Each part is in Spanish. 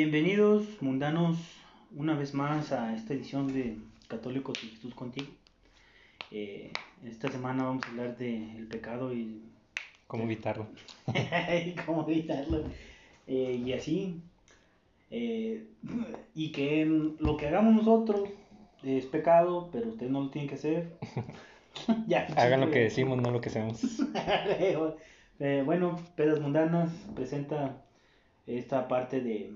Bienvenidos, mundanos, una vez más a esta edición de Católicos y Jesús contigo. Eh, esta semana vamos a hablar de el pecado y ¿Cómo evitarlo? y cómo evitarlo. Eh, y así. eh, y que lo que hagamos nosotros es pecado, pero ustedes no lo tienen que hacer. ya, Hagan lo que decimos, no lo que hacemos. Bueno, Pedas Mundanas presenta esta parte de.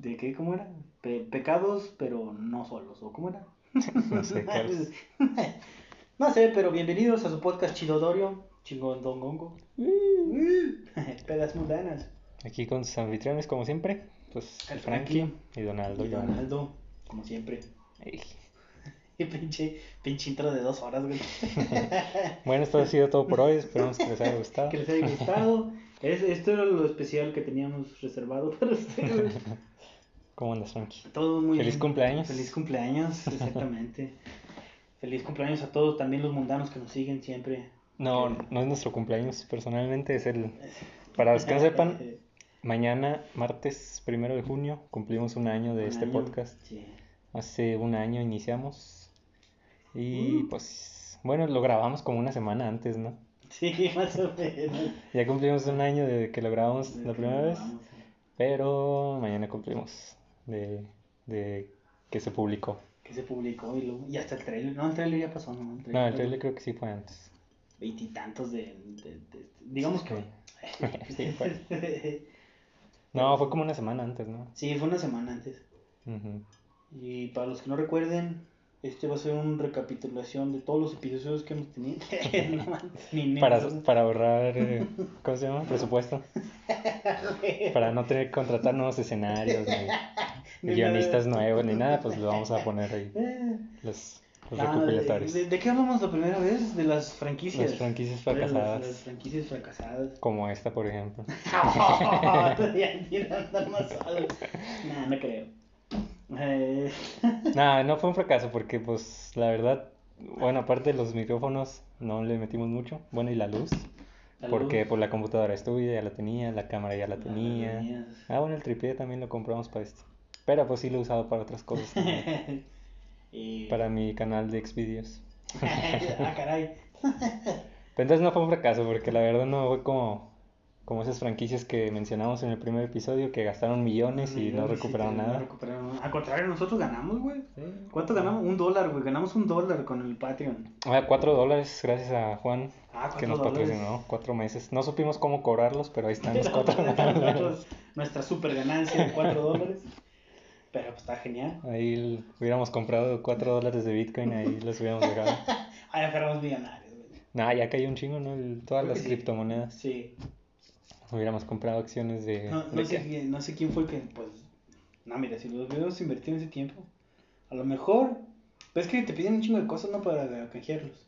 ¿De qué? ¿Cómo era? Pe- pecados, pero no solos, ¿o cómo era? No sé, no sé, pero bienvenidos a su podcast Chidodorio, Chingondongongo. Pedas Mundanas. Aquí con sus anfitriones, como siempre, pues El Frankie y Donaldo. Y. Donaldo, como siempre. Ey. Y pinche, pinche intro de dos horas, güey. Bueno, esto ha sido todo por hoy. Esperamos que les haya gustado. que les haya gustado. Es, esto era lo especial que teníamos reservado para ustedes. ¿Cómo andas, Frankie? Todo muy Feliz bien. cumpleaños. Feliz cumpleaños, exactamente. Feliz cumpleaños a todos, también los mundanos que nos siguen siempre. No, no es nuestro cumpleaños. Personalmente es el. Para los que no sepan, mañana, martes primero de junio, cumplimos un año de Un este año, podcast. Sí. Hace un año iniciamos. Y Uh. pues, bueno, lo grabamos como una semana antes, ¿no? Sí, más o menos. Ya cumplimos un año de que lo grabamos la primera vez. Pero mañana cumplimos de, de que se publicó. Que se publicó y, luego, y hasta el trailer. No, el trailer ya pasó, ¿no? No, el trailer creo que sí fue antes. Veintitantos de, de, de- Digamos que. Sí, fue. No, fue como una semana antes, ¿no? Sí, fue una semana antes. Ujú. Y para los que no recuerden, este va a ser una recapitulación de todos los episodios que hemos tenido. No Para, para ahorrar, eh, ¿cómo se llama? Presupuesto. Para no tener que contratar nuevos escenarios, ni guionistas nuevos, ni nada, pues lo vamos a poner ahí, Eh, los, los ah, recopilatorios. ¿de, de qué hablamos la primera vez? De las franquicias. Las franquicias De las- fracasadas. Las, franquicias fracasadas. Como esta, por ejemplo. Nah, no creo. Eh, Nada, no fue un fracaso porque, pues, la verdad, bueno, aparte de los micrófonos, no le metimos mucho. Bueno, y la luz, la porque luz. por la computadora estudia, ya la tenía, la cámara ya la Ah, la tenía. tenías. Ah, bueno, el tripié también lo compramos para esto. Pero pues sí lo he usado para otras cosas. Y- para mi canal de Xvideos. ah, caray. Pero entonces no fue un fracaso porque la verdad no fue como, como esas franquicias que mencionamos en el primer episodio que gastaron millones y no sí, recuperaron que no nada. recuperaron nada. Al contrario, nosotros ganamos, güey. Sí. ¿Cuánto ganamos? Un dólar, güey. Ganamos un dólar con el Patreon. Ah, cuatro dólares gracias a Juan Ah, que cuatro nos dólares. patrocinó cuatro meses. No supimos cómo cobrarlos, pero ahí están los cuatro dólares. Nuestra super ganancia de 4 dólares. Pero pues está genial. Ahí hubiéramos comprado cuatro dólares de Bitcoin, ahí los hubiéramos dejado. Ah, ya fuéramos millonarios, güey. Nah, ya cayó un chingo, ¿no? El- todas Creo las sí. criptomonedas. Sí. Hubiéramos comprado acciones de... No, ¿de no, sé quién, no sé quién fue el que, pues. No, mira, si los hubiéramos invertido en ese tiempo. A lo mejor. Ves que te piden un chingo de cosas, ¿no? Para canjearlos.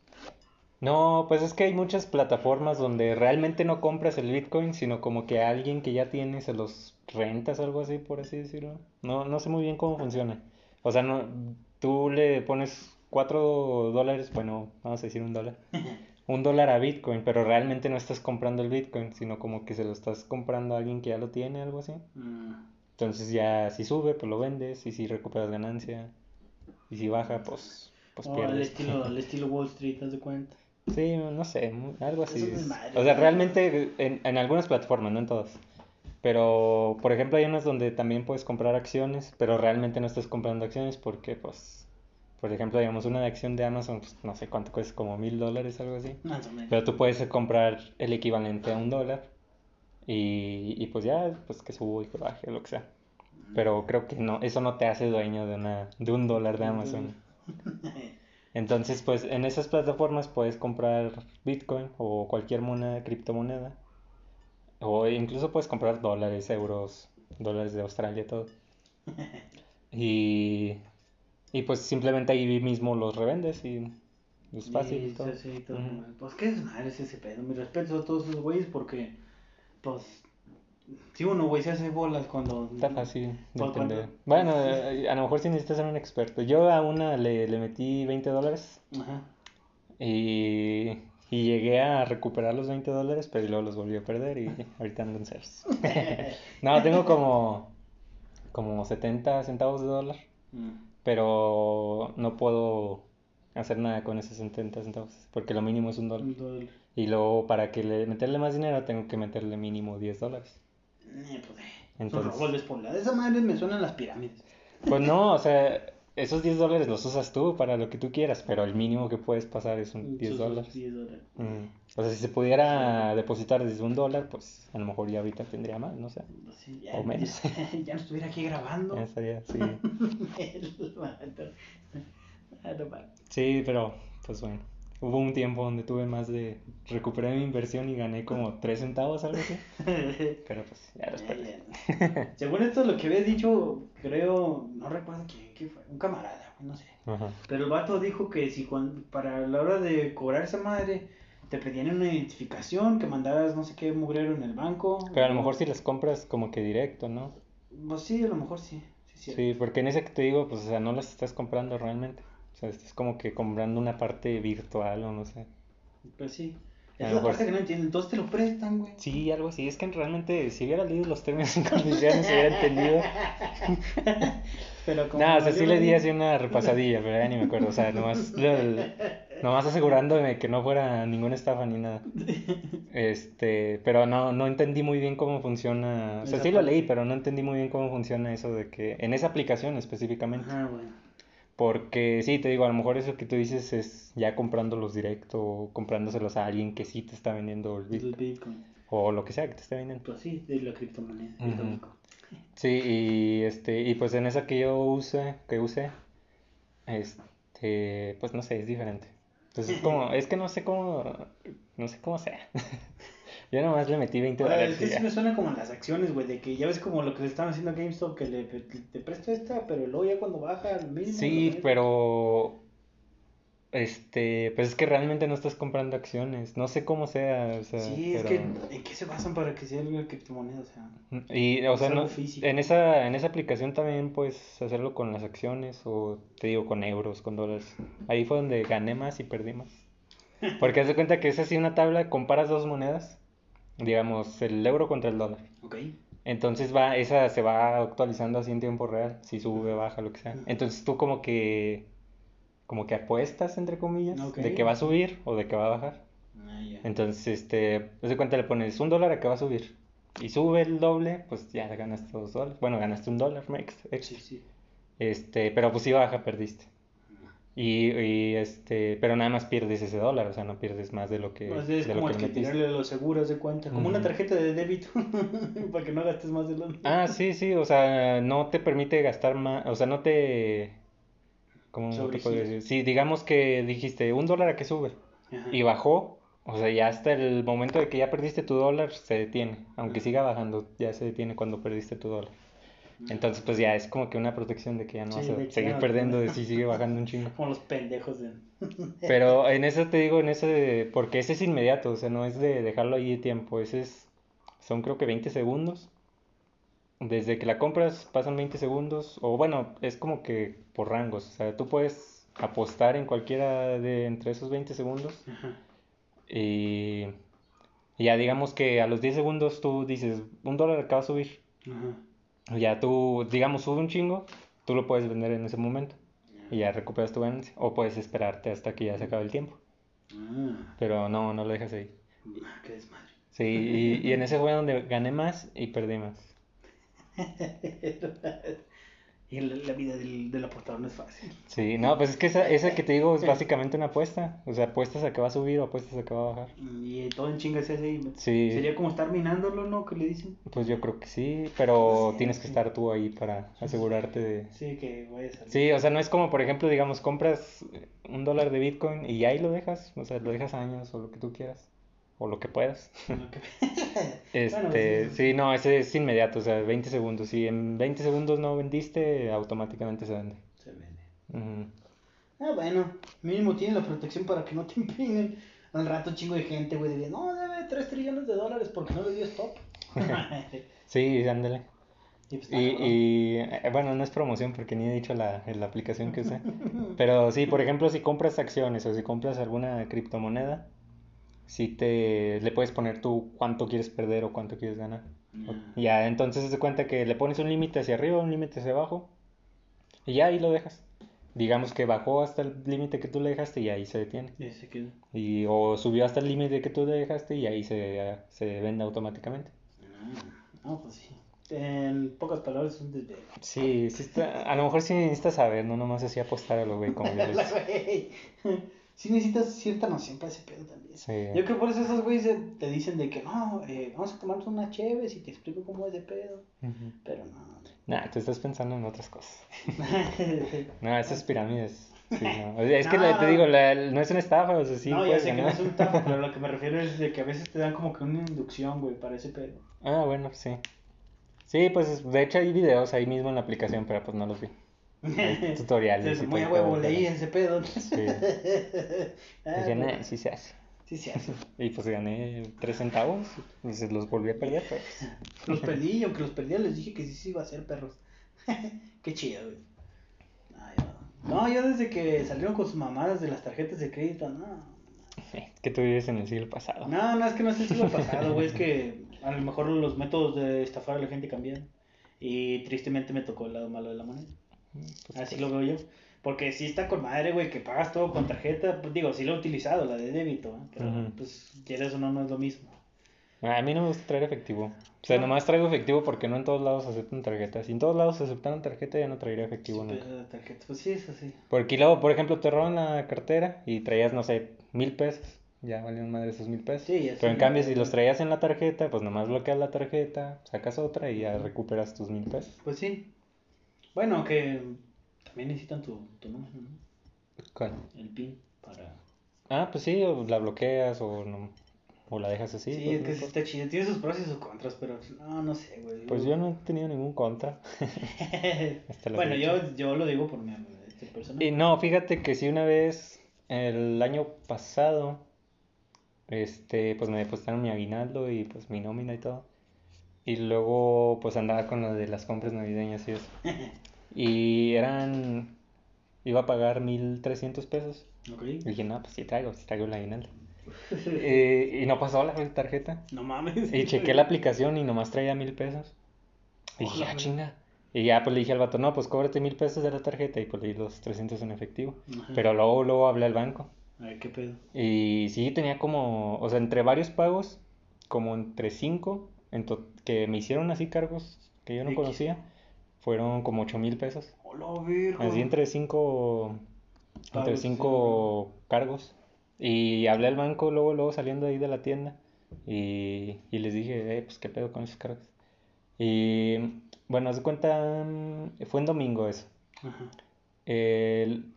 No, pues es que hay muchas plataformas donde realmente no compras el Bitcoin, sino como que alguien que ya tiene se los rentas, algo así, por así decirlo. No, no sé muy bien cómo funciona. O sea, no, tú le pones cuatro dólares, bueno, vamos a decir un dólar, un dólar a Bitcoin, pero realmente no estás comprando el Bitcoin, sino como que se lo estás comprando a alguien que ya lo tiene, algo así. Mm. Entonces ya si sube, pues lo vendes, y si recuperas ganancia, y si baja, pues, pues O al pierdes. estilo, al estilo Wall Street, ¿te das cuenta? Sí, no sé, algo así. Es O sea, realmente en, en algunas plataformas, no en todas. Pero, por ejemplo, hay unas donde también puedes comprar acciones, pero realmente no estás comprando acciones porque, pues, por ejemplo, digamos, una de acción de Amazon, pues, no sé cuánto cuesta, como mil dólares, algo así. Más o menos. Pero tú puedes comprar el equivalente a un dólar y, y pues ya, pues que suba y que baje, lo que sea. Pero creo que no, eso no te hace dueño de una, de un dólar de Amazon. Entonces, pues en esas plataformas puedes comprar Bitcoin o cualquier moneda, criptomoneda. O incluso puedes comprar dólares, euros, dólares de Australia, todo. Y, y pues simplemente ahí mismo los revendes y es fácil. y Sí, todo. sí, todo mal. Pues qué desmadre es ese pedo. Mi respeto a todos esos güeyes porque, pues, si uno, güey, se hace bolas cuando... Está fácil de Pues, cuando- entender. Bueno, eh, a lo mejor sí necesitas ser un experto. Yo a una le, le metí 20 dólares Ajá. y, y llegué a recuperar los 20 dólares, pero luego los volví a perder y ahorita ando en ceros. No, tengo como, como 70 centavos de dólar, Mm. pero no puedo hacer nada con esos 70 centavos, porque lo mínimo es un dólar. Un dólar. Y luego para que le meterle más dinero tengo que meterle mínimo 10 dólares. Eh, pues, eh, Entonces- Son robos despoblados. Esa madre me suenan las pirámides. Pues no, o sea, esos 10 dólares los usas tú para lo que tú quieras, pero el mínimo que puedes pasar es un 10 Esos dólares. 10 dólares. Mm. O sea, si se pudiera depositar desde un dólar, pues a lo mejor ya ahorita tendría más, no sé. Sí, ya, O menos. Ya, ya no estuviera aquí grabando. Ya estaría, sí. Ah. Sí, pero pues bueno. Hubo un tiempo donde tuve más de... Recuperé mi inversión y gané como 3 centavos, algo así. Pero pues ya los perdí. Según esto, lo que habías dicho, creo, no recuerdo quién, quién fue, un camarada, no sé. Ajá. Pero el vato dijo que si cuan- para la hora de cobrar esa madre te pedían una identificación, que mandaras no sé qué mugrero en el banco. Pero a lo mejor si las compras como que directo, ¿no? Pues sí, a lo mejor sí. Sí. Sí, porque en ese que te digo, pues o sea, no las estás comprando realmente. O sea, estás como que comprando una parte virtual o no sé. Pues sí. Es la parte que no entiendo. Entonces te lo prestan, güey. Sí, algo así. Es que realmente si hubiera leído los términos y condiciones hubiera entendido. Pero como No, o sea, sí le di así una repasadilla, pero ya ni me acuerdo. O sea, nomás, nomás asegurándome que no fuera ninguna estafa ni nada. Este, pero no, no entendí muy bien cómo funciona. O sea, sí lo leí, pero no entendí muy bien cómo funciona eso de que, en esa aplicación específicamente. Ajá, bueno. Porque sí, te digo, a lo mejor eso que tú dices es ya comprándolos directo o comprándoselos a alguien que sí te está vendiendo el El Bitcoin Bitcoin. o lo que sea que te esté vendiendo. Pues sí, de la criptomoneda. Es lógico. Sí, y este, y pues en esa que yo usé, que usé, este, pues no sé, es diferente. Entonces es como, es que no sé cómo, no sé cómo sea. Yo nomás le metí 20 Ahora, dólares es que sí me suena como las acciones, güey, de que ya ves como lo que le estaban haciendo a GameStop, que le, te presto esta, pero luego ya cuando baja al mínimo. Sí, pero, este, pues es que realmente no estás comprando acciones, no sé cómo sea, o sea, Sí, es pero... que ¿en qué se basan para que sea una criptomoneda? O sea, Y, o Es sea, algo no, en esa, en esa aplicación también puedes hacerlo con las acciones o te digo con euros, con dólares. Ahí fue donde gané más y perdí más. Porque haz de cuenta que es así una tabla, comparas dos monedas, digamos el euro contra el dólar. ok. Entonces va, esa se va actualizando así en tiempo real, si sube, baja, lo que sea. Entonces tú como que, como que apuestas entre comillas, de que va a subir o de que va a bajar. Ah. Entonces, este, haz de cuenta le pones un dólar a que va a subir. Y sube el doble, pues ya ganaste dos dólares. Bueno, ganaste un dólar ex- extra. Sí, sí. Este, pero pues si baja, perdiste. Y, y, este, pero nada más pierdes ese dólar, o sea, no pierdes más de lo que, Pues es de lo como que el que tirarle los seguros de cuenta, como una tarjeta de débito, para que no gastes más de lo Ah, sí, sí, o sea, no te permite gastar más, o sea, no te, ¿cómo te puedo decir? Sí, digamos que dijiste un dólar a que sube Ajá. y bajó, o sea, ya hasta el momento de que ya perdiste tu dólar se detiene, aunque siga bajando, ya se detiene cuando perdiste tu dólar. Entonces, pues ya es como que una protección de que ya no Sí, vas de a seguir perdiendo de si sigue bajando un chingo. Como los pendejos de... Pero en eso te digo, en ese, porque ese es inmediato, o sea, no es de dejarlo ahí de tiempo, ese es, son creo que 20 segundos. Desde que la compras pasan 20 segundos, o bueno, es como que por rangos, o sea, tú puedes apostar en cualquiera de entre esos 20 segundos Ajá. y ya digamos que a los 10 segundos tú dices, un dólar acaba de subir, Ajá. Ya tú, digamos, sube un chingo, tú lo puedes vender en ese momento y ya recuperas tu ganancia, o puedes esperarte hasta que ya se acabe el tiempo. Ah, Pero no, no lo dejas ahí. ah, qué desmadre. Sí, y, y en ese fue donde gané más y perdí más. y la, la vida del, del apostador no es fácil. Sí, no, pues es que esa, esa que te digo es básicamente una apuesta. O sea, apuestas a que va a subir o apuestas a que va a bajar. Y todo en chingas ese. Sí. Sería como estar minándolo, ¿no? Que le dicen. Pues yo creo que sí, pero Sí, tienes que estar tú ahí para asegurarte de... Sí, que vaya a salir. Sí, o sea, no es como, por ejemplo, digamos, compras un dólar de Bitcoin y ahí lo dejas. O sea, lo dejas años o lo que tú quieras. O lo que puedas. Este, Bueno, sí, sí. sí, no, ese es inmediato, o sea, 20 segundos. Si en 20 segundos no vendiste, automáticamente se vende. Se vende. Ah, bueno, mínimo tiene la protección para que no te impiden. Al rato chingo de gente, güey, de no, debe 3 trillones de dólares porque no le dio stop. Sí, ándale. y pues, Y, y, eh, bueno, no es promoción porque ni he dicho la, la aplicación que usé. Pero sí, por ejemplo, si compras acciones o si compras alguna criptomoneda, sí te le puedes poner tú cuánto quieres perder o cuánto quieres ganar. Ya, entonces se cuenta que le pones un límite hacia arriba, un límite hacia abajo, y ya ahí lo dejas. Digamos que bajó hasta el límite que tú le dejaste y ahí se detiene. Se. Y, o subió hasta el límite que tú le dejaste y ahí se, se vende automáticamente. Ah, no, pues sí. En pocas palabras es un desvelo. Sí, sí está, a lo mejor sí necesitas saber, no nomás así apostar a lo güey como yo les-. Sí necesitas cierta noción para ese pedo también. Sí. Yo creo que por eso esos güeyes te- dicen de que no, eh, vamos a tomarnos unas cheves y te explico cómo es de pedo. Pero no. Nah, tú estás pensando en otras cosas. no, No, esas pirámides. Sí, no. O sea, es que No. la- te digo, la- no es una estafa, o sea, sí ya puedes sé que no es un tajo, pero lo que me refiero es de que a veces te dan como que una inducción, güey, para ese pedo. Ah, bueno, sí. Sí, pues de hecho hay videos ahí mismo en la aplicación, pero pues no los vi. Tutoriales muy a huevo leí ese pedo. Sí. Ah, Dije, nah, sí se hace. Sí, sí, hace. Y pues gané 3 centavos y se los volví a perder, pero pues, Los perdí, y aunque los perdí, les dije que sí se iba a hacer perros. Qué chido, güey. No. no, yo desde que salieron con sus mamadas de las tarjetas de crédito, no. es que tú vives en el siglo pasado. No, no es que no es el siglo pasado, güey, es que a lo mejor los métodos de estafar a la gente cambiaron. Y tristemente me tocó el lado malo de la moneda. Pues, Así pues, lo veo yo. Porque sí está con madre, güey, que pagas todo con tarjeta. Pues digo, sí lo he utilizado, la de débito, ¿eh? pero Ujú. pues quieres o no, no es lo mismo. A mí no me gusta traer efectivo. O sea, No. nomás traigo efectivo porque no en todos lados aceptan tarjetas. Si en todos lados aceptaran tarjeta, ya no traería efectivo Sí, nunca. pero la tarjeta, pues sí, es así. Porque luego, por ejemplo, te roban la cartera y traías, no sé, mil pesos. Ya valían madre esos mil pesos. Sí, Pero en cambio, si los traías en la tarjeta, pues nomás bloqueas la tarjeta, sacas otra y ya recuperas tus mil pesos. Pues sí. Bueno, que también necesitan tu, tu número, ¿no? ¿Cuál? El PIN para... Ah, pues sí, o la bloqueas o, no, o la dejas así. Sí, pues, es no que importa. está chido. Tiene sus pros y sus contras, pero no, no sé, güey. Pues yo no he tenido ningún contra. bueno, yo, yo lo digo por mi este personaje. Y no, fíjate que sí una vez, el año pasado, este, pues me depositaron mi aguinaldo y pues mi nómina y todo. Y luego pues andaba con lo de las compras navideñas y eso. Y eran, iba a pagar 1300 pesos. Ok. Y dije, no, pues sí traigo, sí traigo el aguinaldo. Eh, y no pasó la tarjeta. No mames. Y chequé la aplicación y nomás traía mil pesos. Y dije, ah, chinga. Y ya pues le dije al vato, no, pues cóbrate mil pesos de la tarjeta y pues le di los 300 en efectivo. Ajá. Pero luego, luego hablé al banco. A ver, ¿qué pedo? Y sí, tenía como, o sea, entre varios pagos, como entre cinco, en to- que me hicieron así cargos que yo no conocía, fueron como ocho mil pesos. Hola, virgo. Así entre cinco, entre Pagos, sí, cinco cargos. Y hablé al banco luego, luego saliendo ahí de la tienda y, y les dije, eh, pues qué pedo con esos cargos. Y bueno, haz de cuenta, mm, fue en domingo eso. Ajá. El-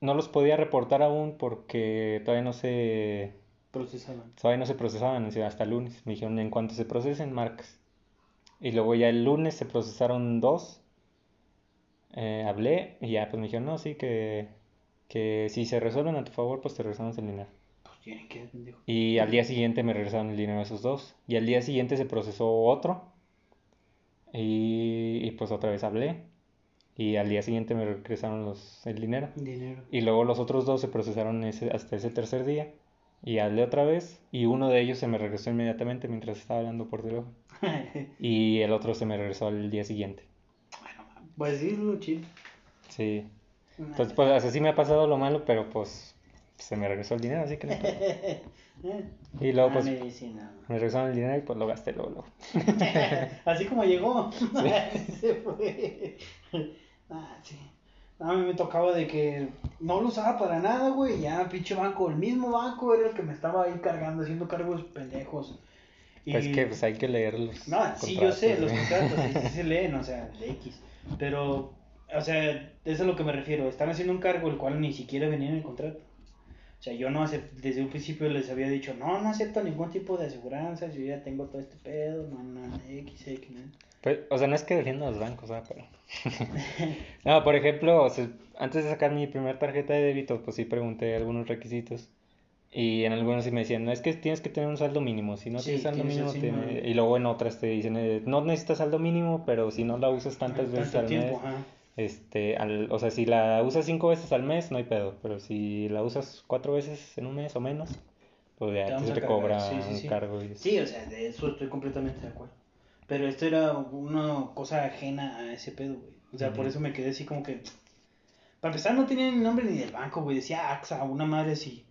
no los podía reportar aún porque todavía no se, Procesaban. todavía no se procesaban, hasta el lunes. Me dijeron, en cuanto se procesen, marcas. Y luego ya el lunes se procesaron dos. Eh, hablé y ya pues me dijeron, no, sí, que, que si se resuelven a tu favor, pues te regresamos el dinero. Pues tienen que, pendejo. Y al día siguiente me regresaron el dinero de esos dos. Y al día siguiente se procesó otro. Y, y pues otra vez hablé. Y al día siguiente me regresaron los, el dinero. Dinero. Y luego los otros dos se procesaron ese, hasta ese tercer día. Y hablé otra vez. Y uno de ellos se me regresó inmediatamente mientras estaba hablando por teléfono. Y el otro se me regresó al día siguiente. bueno, pues sí, es lo chido. Sí. Entonces, pues así me ha pasado lo malo, pero pues se me regresó el dinero, así que no. Y luego Ah, pues medicina. me regresaron el dinero y pues lo gasté luego. luego. Así como llegó. Se fue. Ah, sí. A mí me tocaba de que no lo usaba para nada, güey. Ya, pinche banco, el mismo banco era el que me estaba ahí cargando, haciendo cargos pendejos. Y... Pues que pues hay que leer los No, sí, yo sé, los contratos, sí, se leen, o sea, de X. Pero, o sea, eso es a lo que me refiero. Están haciendo un cargo el cual ni siquiera venía en el contrato. O sea, yo no acep- desde un principio les había dicho, no, no acepto ningún tipo de aseguranza, yo ya tengo todo este pedo, no, no, X, X, ¿no? Pues, o sea, no es que defienda a los bancos, ¿verdad? Pero... no, por ejemplo, o sea, antes de sacar mi primera tarjeta de débito, pues sí pregunté algunos requisitos. Y en algunos sí me decían, no, es que tienes que tener un saldo mínimo. Si no Sí, tienes saldo mínimo, tiene- y luego en otras te dicen, eh, no necesitas saldo mínimo, pero si no la usas tantas Tanto veces al tiempo, mes, ajá. este, al- o sea, si la usas cinco veces al mes, no hay pedo. Pero si la usas cuatro veces en un mes o menos, pues Te ya te cargar, cobra sí, sí, un cargo. Y... Sí, o sea, de eso estoy completamente de acuerdo. Pero esto era una cosa ajena a ese pedo, güey. O sea, por eso me quedé así como que. Para empezar, no tenía ni nombre ni del banco, güey. Decía AXA, una madre así.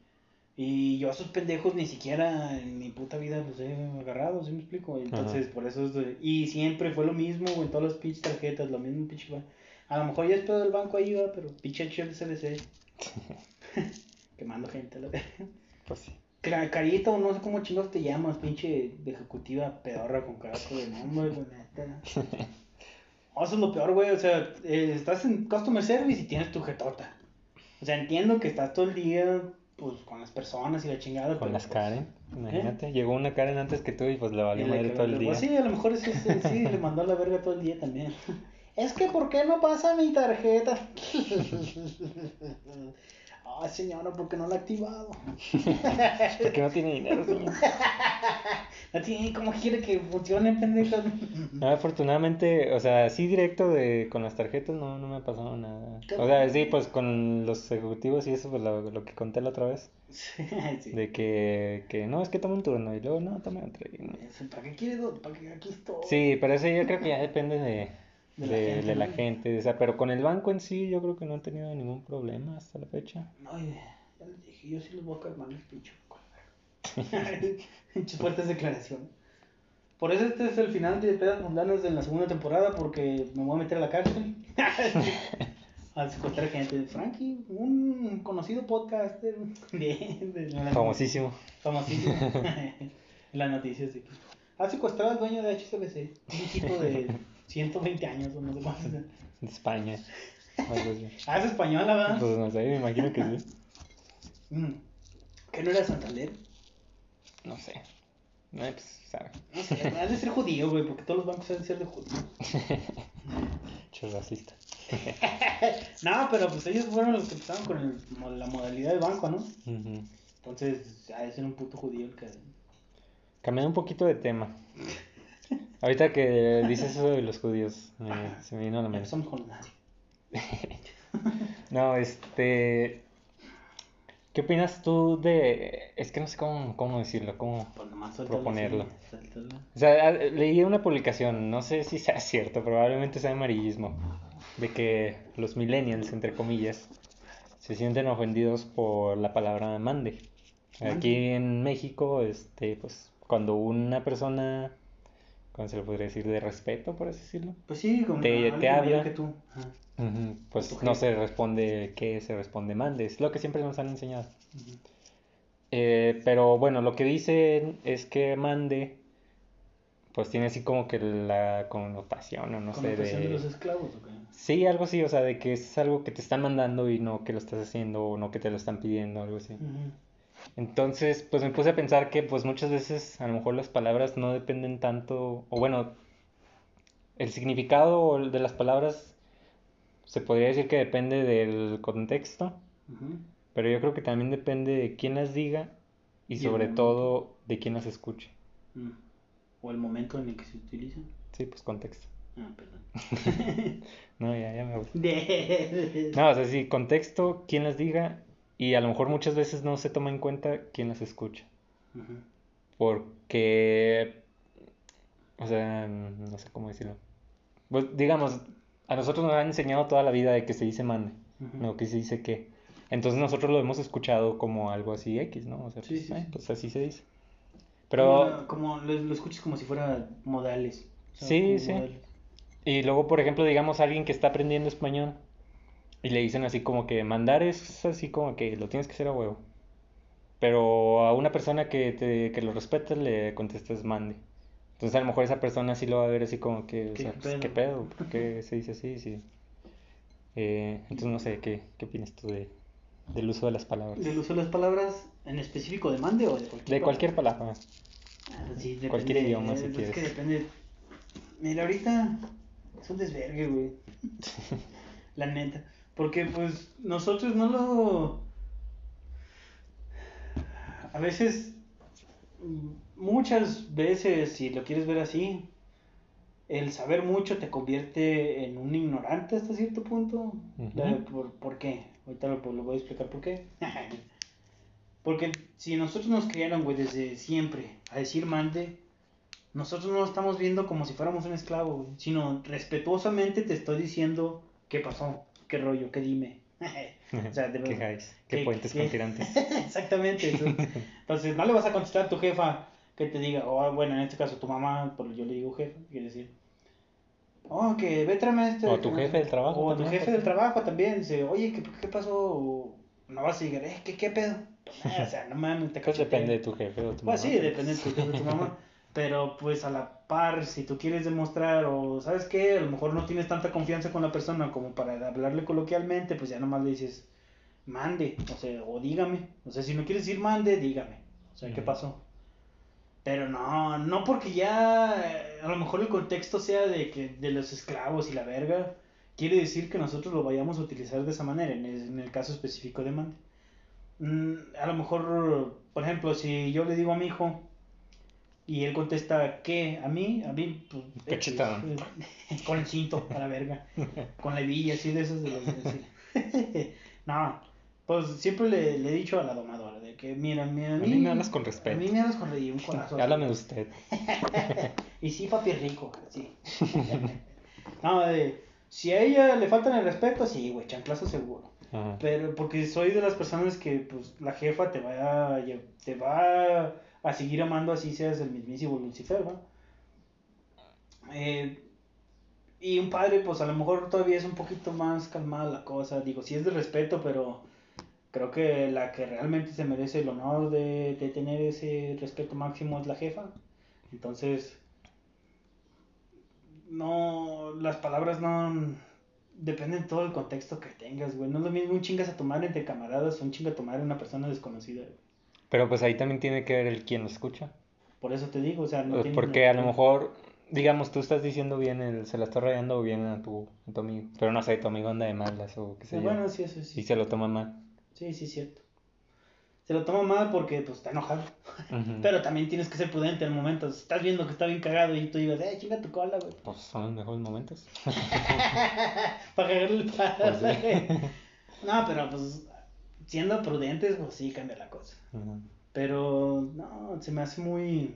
Y yo a esos pendejos ni siquiera en mi puta vida los he agarrado, ¿sí me explico? Entonces, por eso es de- Y siempre fue lo mismo, güey, en todas las pinches tarjetas, lo mismo pinche. A lo mejor ya es pedo del banco ahí, va, pero pinche CDC. Quemando gente, la verdad. Pues sí. Cra- Carita o no sé cómo chingados te llamas, pinche de ejecutiva pedorra con carajo de nombre, güey, neta. Oh, eso es lo peor, güey, o sea, eh, estás en customer service y tienes tu jetota. O sea, entiendo que estás todo el día, pues, con las personas y la chingada. Con pero, las pues, Karen, imagínate. Llegó una Karen antes que tú y pues le valió madre todo el día. Pues sí, a lo mejor sí, sí, sí, le mandó a la verga todo el día también. Es que, ¿por qué no pasa mi tarjeta? Ay, señora, ¿por qué no la ha activado? Porque no tiene dinero, señor. No tiene, ¿cómo quiere que funcione, pendejo? No, afortunadamente, o sea, sí directo de con las tarjetas no, no me ha pasado nada. O sea, sí, pues con los ejecutivos y eso, pues lo, lo que conté la otra vez. Sí, sí. De que, que no, es que toma un turno y luego no, toma otro. ¿Para qué quiere dos? ¿Para qué aquí estoy? Sí, pero eso yo creo que ya depende de, De la de, gente, de la ¿no? gente. O sea, pero con el banco en sí yo creo que no he tenido ningún problema hasta la fecha. No, ya les dije, yo sí los voy a calmar pinchos. Pinches fuertes declaraciones. Por eso este es el final de Pedas Mundanas en la segunda temporada, porque me voy a meter a la cárcel. a secuestrar gente. Frankie, un conocido podcaster de, de la- Famosísimo. famosísimo en las noticias de que ha secuestrado al dueño de HCBC, un tipo de 120 años o no sé cuántos. España. Ah, es española, ¿verdad? Pues no sé, me imagino que sí. Mm. ¿Que no era Santander? No sé. No, pues, sabe. No sé, ha de ser judío, güey, porque todos los bancos han de ser de judíos. Che racista. No, pero pues ellos fueron los que empezaron con el- la modalidad de banco, ¿no? Entonces, ha de ser un puto judío el que... Cambiando un poquito de tema. Ahorita que dices eso de los judíos, se me vino a la mente. Empezamos con nazis. No, este. ¿Qué opinas tú de.? Es que no sé cómo, cómo decirlo, cómo. Pues nomás Proponerlo. sí. O sea, a- leí una publicación, no sé si sea cierto, probablemente sea amarillismo, de que los millennials, entre comillas, se sienten ofendidos por la palabra mande. Aquí en México, este, pues, cuando una persona, ¿cómo se le podría decir? De respeto, por así decirlo. Pues sí, como Te- te mayor habla. que tú. Ajá. Ujú, Pues no se responde qué, se responde mande, es lo que siempre nos han enseñado. Ujú. Eh, pero bueno, lo que dicen es que mande, pues tiene así como que la connotación o no sé, ¿Connotación de de... los esclavos o qué? Sí, algo así, o sea, de que es algo que te están mandando y no que lo estás haciendo o no que te lo están pidiendo, algo así. Ujú. Entonces, pues me puse a pensar que pues muchas veces a lo mejor las palabras no dependen tanto, o bueno, el significado de las palabras se podría decir que depende del contexto, pero yo creo que también depende de quién las diga y sobre todo de quién las escuche. Mm. O el momento en el que se utilizan. Sí, pues contexto. Ah, perdón. No, ya, ya me voy. No, o sea, sí, contexto, quién las diga y a lo mejor muchas veces no se toma en cuenta quién las escucha. Porque, o sea, no sé cómo decirlo. Pues, digamos, a nosotros nos han enseñado toda la vida de que se dice mande, no que se dice qué. Entonces nosotros lo hemos escuchado como algo así X, ¿no? O sea, Sí, pues, sí, eh, sí. pues así se dice. Pero, Como, como lo, lo escuchas como si fuera modales. O sea, Sí, sí. modales. y luego, por ejemplo, digamos alguien que está aprendiendo español y le dicen así como que mandar es así como que lo tienes que hacer a huevo. Pero a una persona que, te, que lo respeta le contestas mande. Entonces a lo mejor esa persona sí lo va a ver así como que, o ¿Qué sea, pues, pedo? ¿qué pedo? ¿Por qué se dice así? Sí. Eh, entonces no sé, ¿qué, qué opinas tú de, del uso de las palabras? ¿Del uso de las palabras en específico de mande o de cualquier De cualquier palabra? palabra. Ah, sí, depende, cualquier idioma, si es, quieres. que depende. Mira, ahorita es un desvergue, güey. La neta. Porque pues nosotros no lo... A veces, muchas veces, si lo quieres ver así, el saber mucho te convierte en un ignorante hasta cierto punto. Ujú. La- ¿Por, por qué? Ahorita lo, lo voy a explicar por qué. Porque si nosotros nos criaron, güey, desde siempre a decir mande, nosotros no lo estamos viendo como si fuéramos un esclavo, güey, sino respetuosamente te estoy diciendo qué pasó, qué rollo, qué dime. o sea, de ¿Qué verdad. ¿Qué ¿Qué- puentes qué- con tirantes? Exactamente. Entonces, entonces, no le vas a contestar a tu jefa que te diga, o bueno, en este caso tu mamá, por yo le digo jefa, quiere decir, oh, que ve tráeme este. O tu jefe del trabajo O tu jefe pues. del trabajo también, dice, oye, ¿qué, qué pasó? O no vas a decir, eh, ¿qué, qué pedo? o sea, no mames, te Pues cachetea. depende de tu jefe o tu Pues mamá. sí, depende de tu, de tu mamá. Pero pues a la par, si tú quieres demostrar o sabes qué, a lo mejor no tienes tanta confianza con la persona como para hablarle coloquialmente, pues ya nomás le dices, mande, o sea, o dígame. O sea, si no quieres decir mande, dígame. O sea, ¿qué pasó? Pero no, no porque ya eh, a lo mejor el contexto sea de que de los esclavos y la verga, quiere decir que nosotros lo vayamos a utilizar de esa manera, en el, en el caso específico de mande. Mm, a lo mejor, por ejemplo, si yo le digo a mi hijo y él contesta, ¿qué? ¿A mí? A mí, pues, Cachetado. X, con el cinto, a la verga. Con la hebilla, así de esos de los... así. no, pues siempre le, le he dicho a la domadora, de que, mira, mira, A mí me hablas con respeto. A mí me hablas con un corazón. Háblame usted. Y sí, papi rico, sí. no, de, si a ella le faltan el respeto, sí, güey, chanclazo seguro. Ajá. Pero porque soy de las personas que, pues, la jefa te va a, te va a seguir amando así seas el mismísimo Lucifer, ¿va? Eh, y un padre, pues, a lo mejor todavía es un poquito más calmada la cosa. Digo, sí es de respeto, pero creo que la que realmente se merece el honor de, de tener ese respeto máximo es la jefa. Entonces, no, las palabras no... Dependen todo del contexto que tengas, güey. No es lo mismo un chingas a tu madre entre camaradas o un chinga a tu madre una persona desconocida, güey. Pero pues ahí también tiene que ver el quien lo escucha. Por eso te digo, o sea, no Pues, tiene- Porque a lo mejor, digamos, tú estás diciendo bien, el, se la está rayando bien a tu, a tu amigo. Pero no sé, tu amigo anda de malas o qué sé yo. Bueno, sí, eso sí. Y se lo toma mal. Sí, sí, cierto. Se lo toma mal porque, pues, está enojado. Pero también tienes que ser prudente en el momento. Si estás viendo que está bien cagado y tú digas, eh, chinga tu cola, güey. Pues son los mejores momentos. Para cagarle el palo. Pues sí. No, pero, pues, siendo prudentes, pues sí cambia la cosa. Pero, no, se me hace muy...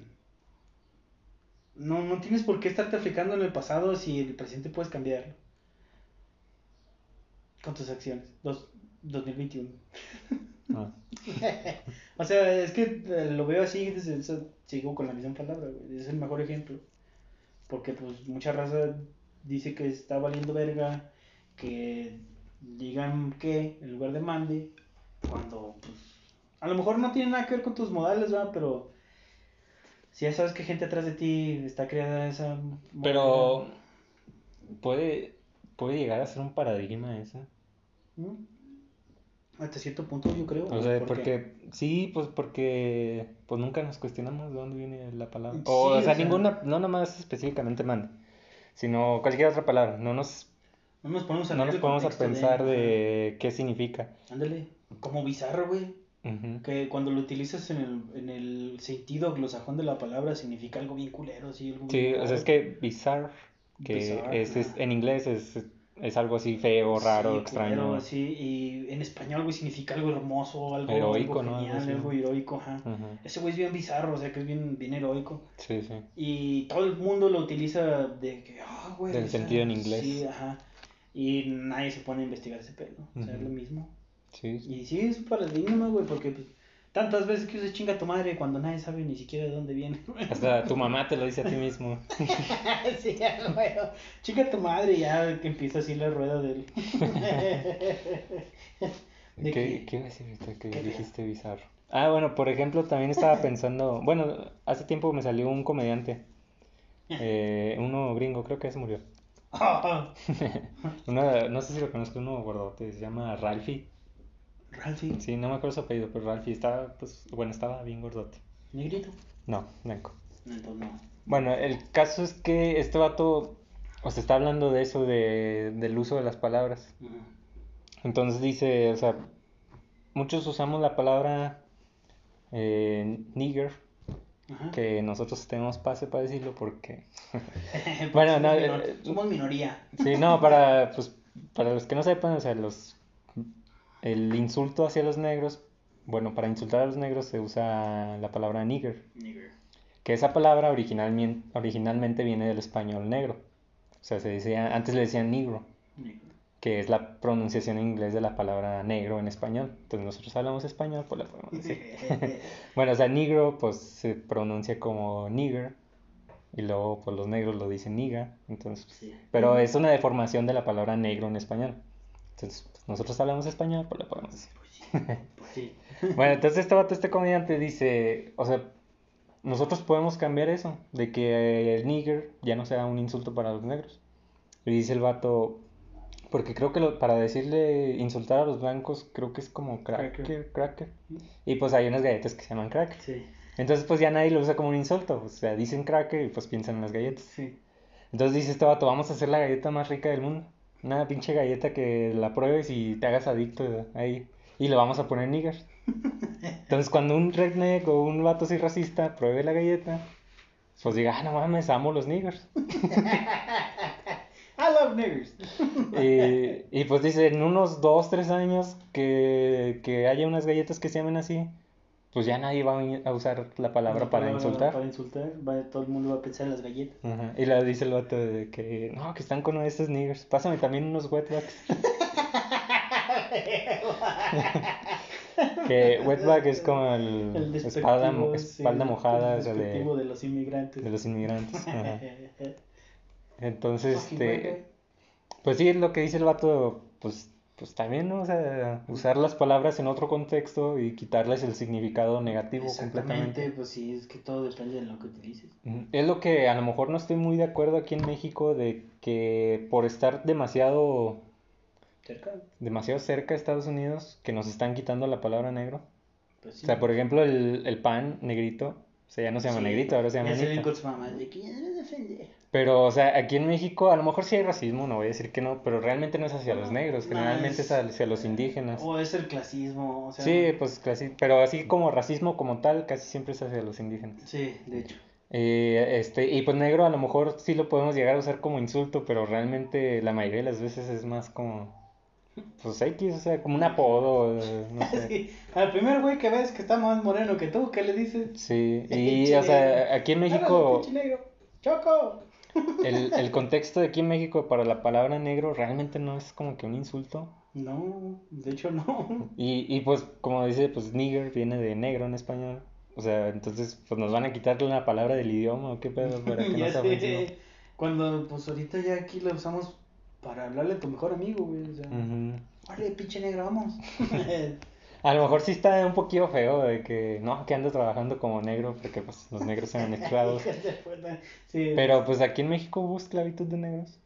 No, no tienes por qué estarte aplicando en el pasado si el presente puedes cambiarlo. Con tus acciones. Dos, 2021. Ah. O sea, es que eh, lo veo así, desde eso, sigo con la misma palabra, güey. Es el mejor ejemplo. Porque, pues, mucha raza dice que está valiendo verga, que digan que en lugar de mande, cuando, pues, a lo mejor no tiene nada que ver con tus modales, ¿verdad? Pero si ya sabes que gente atrás de ti está creada de esa Pero puede, puede llegar a ser un paradigma. ¿no? Hasta cierto punto, yo creo. O sea, ¿por qué? porque sí, pues porque pues nunca nos cuestionamos de dónde viene la palabra. Sí, O, o o sea, sea- ninguna, no nomás específicamente manda, sino cualquier otra palabra. No nos, No nos ponemos a, no nos ponemos a pensar ajá. de qué significa. Ándale, como bizarro, güey. Que cuando lo utilizas en el, en el sentido anglosajón de la palabra significa algo bien culero, así. Algo Sí, bien o sea, es que bizarre, que Bizarre, es, es- en inglés es, es algo así feo, raro, Sí, extraño. culero, sí, y en español, güey, significa algo hermoso, algo, Heroico, algo ¿no? Genial, así. algo heroico, ajá. Ese güey es bien bizarro, o sea, que es bien, bien heroico. Sí, sí. Y todo el mundo lo utiliza de que, ah, güey. Del sentido en inglés. Sí, ajá. Y nadie se pone a investigar ese pedo, o sea, es lo mismo. Sí. Y sí, es un paradigma, güey, porque pues, tantas veces que se chinga a tu madre cuando nadie sabe ni siquiera de dónde viene. Hasta tu mamá te lo dice a ti mismo. sí, güey. Chinga a tu madre y ya que empieza así la rueda del. De ¿Qué, qué iba a decir ahorita que dijiste bizarro? Ah, bueno, por ejemplo, también estaba pensando, bueno, hace tiempo me salió un comediante, eh, uno gringo, creo que ya se murió. Una, no sé si lo conozco, uno gordote, se llama Ralphie. Ralphie, Sí, no me acuerdo su apellido, pero Ralphie estaba, pues, bueno, estaba bien gordote. negrito. No, blanco. Entonces no. Bueno, el caso es que este vato, o sea, está hablando de eso, de, del uso de las palabras. Entonces dice, o sea, muchos usamos la palabra eh, nigger, Ajá. que nosotros tenemos pase para decirlo porque... Bueno, somos, no, minor- eh, somos minoría. Sí, no, para, pues, para los que no sepan, o sea, los, el insulto hacia los negros, bueno, para insultar a los negros se usa la palabra nigger. Nigger. Que esa palabra originalmente, originalmente viene del español negro. O sea, se decía, antes le decían negro, que es la pronunciación en inglés de la palabra negro en español. Entonces nosotros hablamos español, pues la podemos decir. bueno, o sea, negro pues se pronuncia como nigger y luego pues los negros lo dicen niga, entonces, pero es una deformación de la palabra negro en español. Entonces, nosotros hablamos español, pues la podemos decir. Pues bueno, entonces este vato, este comediante dice, o sea, nosotros podemos cambiar eso, de que el nigger ya no sea un insulto para los negros. Y dice el vato, porque creo que para decirle insultar a los blancos, creo que es como cracker, cracker. Y pues hay unas galletas que se llaman cracker. Sí. Entonces pues ya nadie lo usa como un insulto, o sea, dicen cracker y pues piensan en las galletas. Sí. Entonces dice este vato, vamos a hacer la galleta más rica del mundo. Una pinche galleta que la pruebes y te hagas adicto ahí. Y le vamos a poner niggers. Entonces cuando un redneck o un vato así racista pruebe la galleta, pues diga, ah, no mames, amo los niggers. I love niggers. y, y, pues dice, en unos dos, tres años que, que haya unas galletas que se llamen así, pues ya nadie va a usar la palabra para insultar. Para insultar, todo el mundo va a pensar en las galletas. Y le dice el vato de que, no, que están con estos niggers. Pásame también unos wetbacks. que wetback es como el, espalda, espalda mojada. El de, de los inmigrantes. De los inmigrantes. Entonces, este, pues sí, es lo que dice el vato, pues pues también, ¿no? O sea, usar las palabras en otro contexto y quitarles el significado negativo completamente. pues sí, es que todo depende de lo que utilices. Es lo que a lo mejor no estoy muy de acuerdo aquí en México de que por estar demasiado cerca, demasiado cerca de Estados Unidos, que nos están quitando la palabra negro. Pues o sea, por ejemplo, el, el pan negrito, o sea, ya no se llama negrito, ahora se llama negrito. Pero, o sea, aquí en México a lo mejor sí hay racismo, no voy a decir que no, pero realmente no es hacia los negros, generalmente es, hacia los indígenas. O es el clasismo, o sea. Sí, pues clasismo, pero así como racismo como tal, casi siempre es hacia los indígenas. Sí, de hecho. Eh, este, y pues negro a lo mejor sí lo podemos llegar a usar como insulto, pero realmente la mayoría de las veces es más como, pues X, o sea, como un apodo, no sé. Sí. Al primer güey que ves que está más moreno que tú, ¿qué le dices? Sí, y o sea, aquí en México... ¡Choco! El, el contexto de aquí en México para la palabra negro realmente no es como que un insulto. No, de hecho no. Y, y pues, como dice, pues nigger viene de negro en español. O sea, entonces, pues nos van a quitar una palabra del idioma o qué pedo para que no sé. Cuando, pues ahorita ya aquí lo usamos para hablarle a tu mejor amigo, güey. O sea, uh pinche negro, vamos. A lo mejor sí está un poquito feo de que, no, que ando trabajando como negro porque pues los negros sean esclavos. Pero pues aquí en México hubo esclavitud de negros.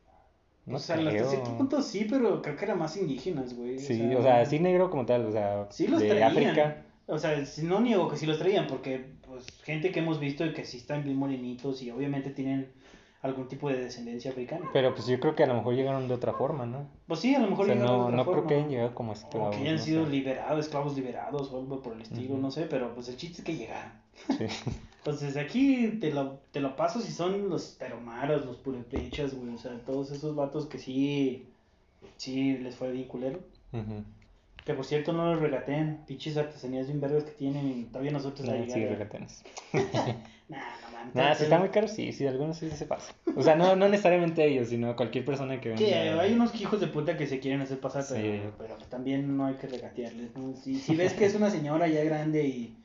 No o sea, hasta cierto punto sí, pero creo que era más indígenas, güey. Sí, o sea, sí negro como tal, o sea, sí los de África. O sea, no niego que sí los traían, porque pues gente que hemos visto y que sí están bien morenitos y obviamente tienen algún tipo de descendencia africana. Pero pues yo creo que a lo mejor llegaron de otra forma, ¿no? Pues sí, a lo mejor llegaron no, de otra no forma. creo que hayan llegado como esclavos. O que hayan sido liberados, esclavos liberados o algo por el estilo, no sé, pero pues el chiste es que llegaron. Sí. Entonces aquí te lo, te lo paso si son los peromaras, los purepechas, güey, o sea, todos esos vatos que sí, sí les fue bien culero. Que por cierto no los regateen, pinches artesanías bien verdes que tienen todavía nosotros no, Sí, nah, Nada, si está muy caro, sí, sí, algunos sí se pasa. O sea, no, no necesariamente ellos, sino cualquier persona que venga. Sí, hay unos hijos de puta que se quieren hacer pasar, pero, pero también no hay que regatearles. Si, si ves que es una señora ya grande y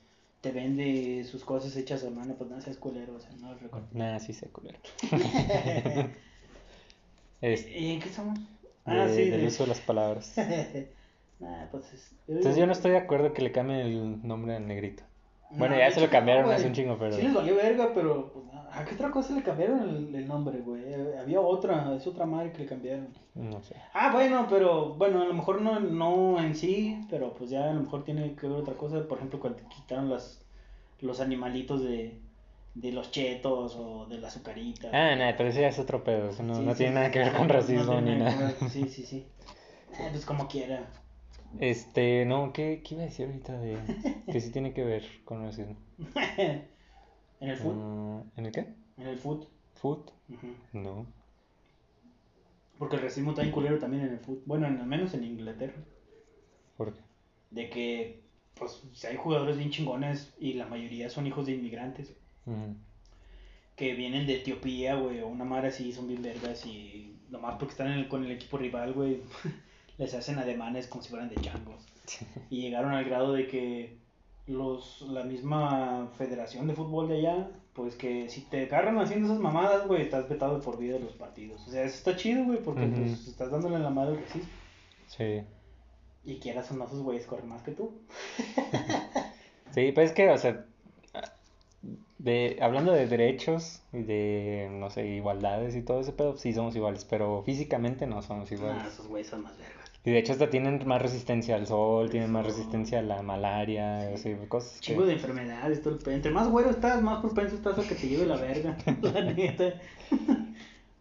te vende sus cosas hechas a mano, pues no seas culero, o sea, no recortes. Nada, sí culero. ¿Y en qué somos? Ah, sí. Del uso de las palabras. nah, pues es... Entonces yo no estoy de acuerdo que le cambien el nombre al negrito. Bueno, ya se lo cambiaron hace un chingo, pero. Sí les valió verga, pero. Pues, ¿A qué otra cosa le cambiaron el, nombre, güey? Había otra, es otra madre que le cambiaron. No sé. Ah, bueno, pero. Bueno, a lo mejor no, no en sí, pero pues ya a lo mejor tiene que ver otra cosa. Por ejemplo, cuando quitaron las, los animalitos de, de los chetos o de la azucarita. Ah, nada, pero ese ya es otro pedo. Eso no, no tiene nada que ver con racismo ni nada. Sí, sí, sí. Ah, pues como quiera. Este, no, ¿qué, ¿qué, iba a decir ahorita de que sí tiene que ver con el racismo? ¿En el food? Uh, ¿En el qué? En el food. ¿Food? No. Porque el racismo está culero también en el food. Bueno, al menos en Inglaterra. ¿Por qué? De que, pues, si hay jugadores bien chingones y la mayoría son hijos de inmigrantes. que vienen de Etiopía, güey, o una madre así, son bien vergas y nomás porque están en el- con el equipo rival, güey, les hacen ademanes como si fueran de changos. Y llegaron al grado de que los la misma federación de fútbol de allá, pues que si te agarran haciendo esas mamadas, güey, estás vetado de por vida de los partidos. O sea, eso está chido, güey, porque pues estás dándole la madre al racismo. Sí. Y quieras o no, esos güeyes corren más que tú. Sí, pues es que, o sea, de, hablando de derechos y de, no sé, igualdades y todo ese pedo, sí somos iguales, pero físicamente no somos Ah, iguales. esos güeyes son más vergas. Y de hecho hasta tienen más resistencia al sol, tienen más resistencia a la malaria, o sea, cosas que... Chingo de enfermedades, todo el pedo. Entre más güero estás, más propenso estás a que te lleve la verga. La neta.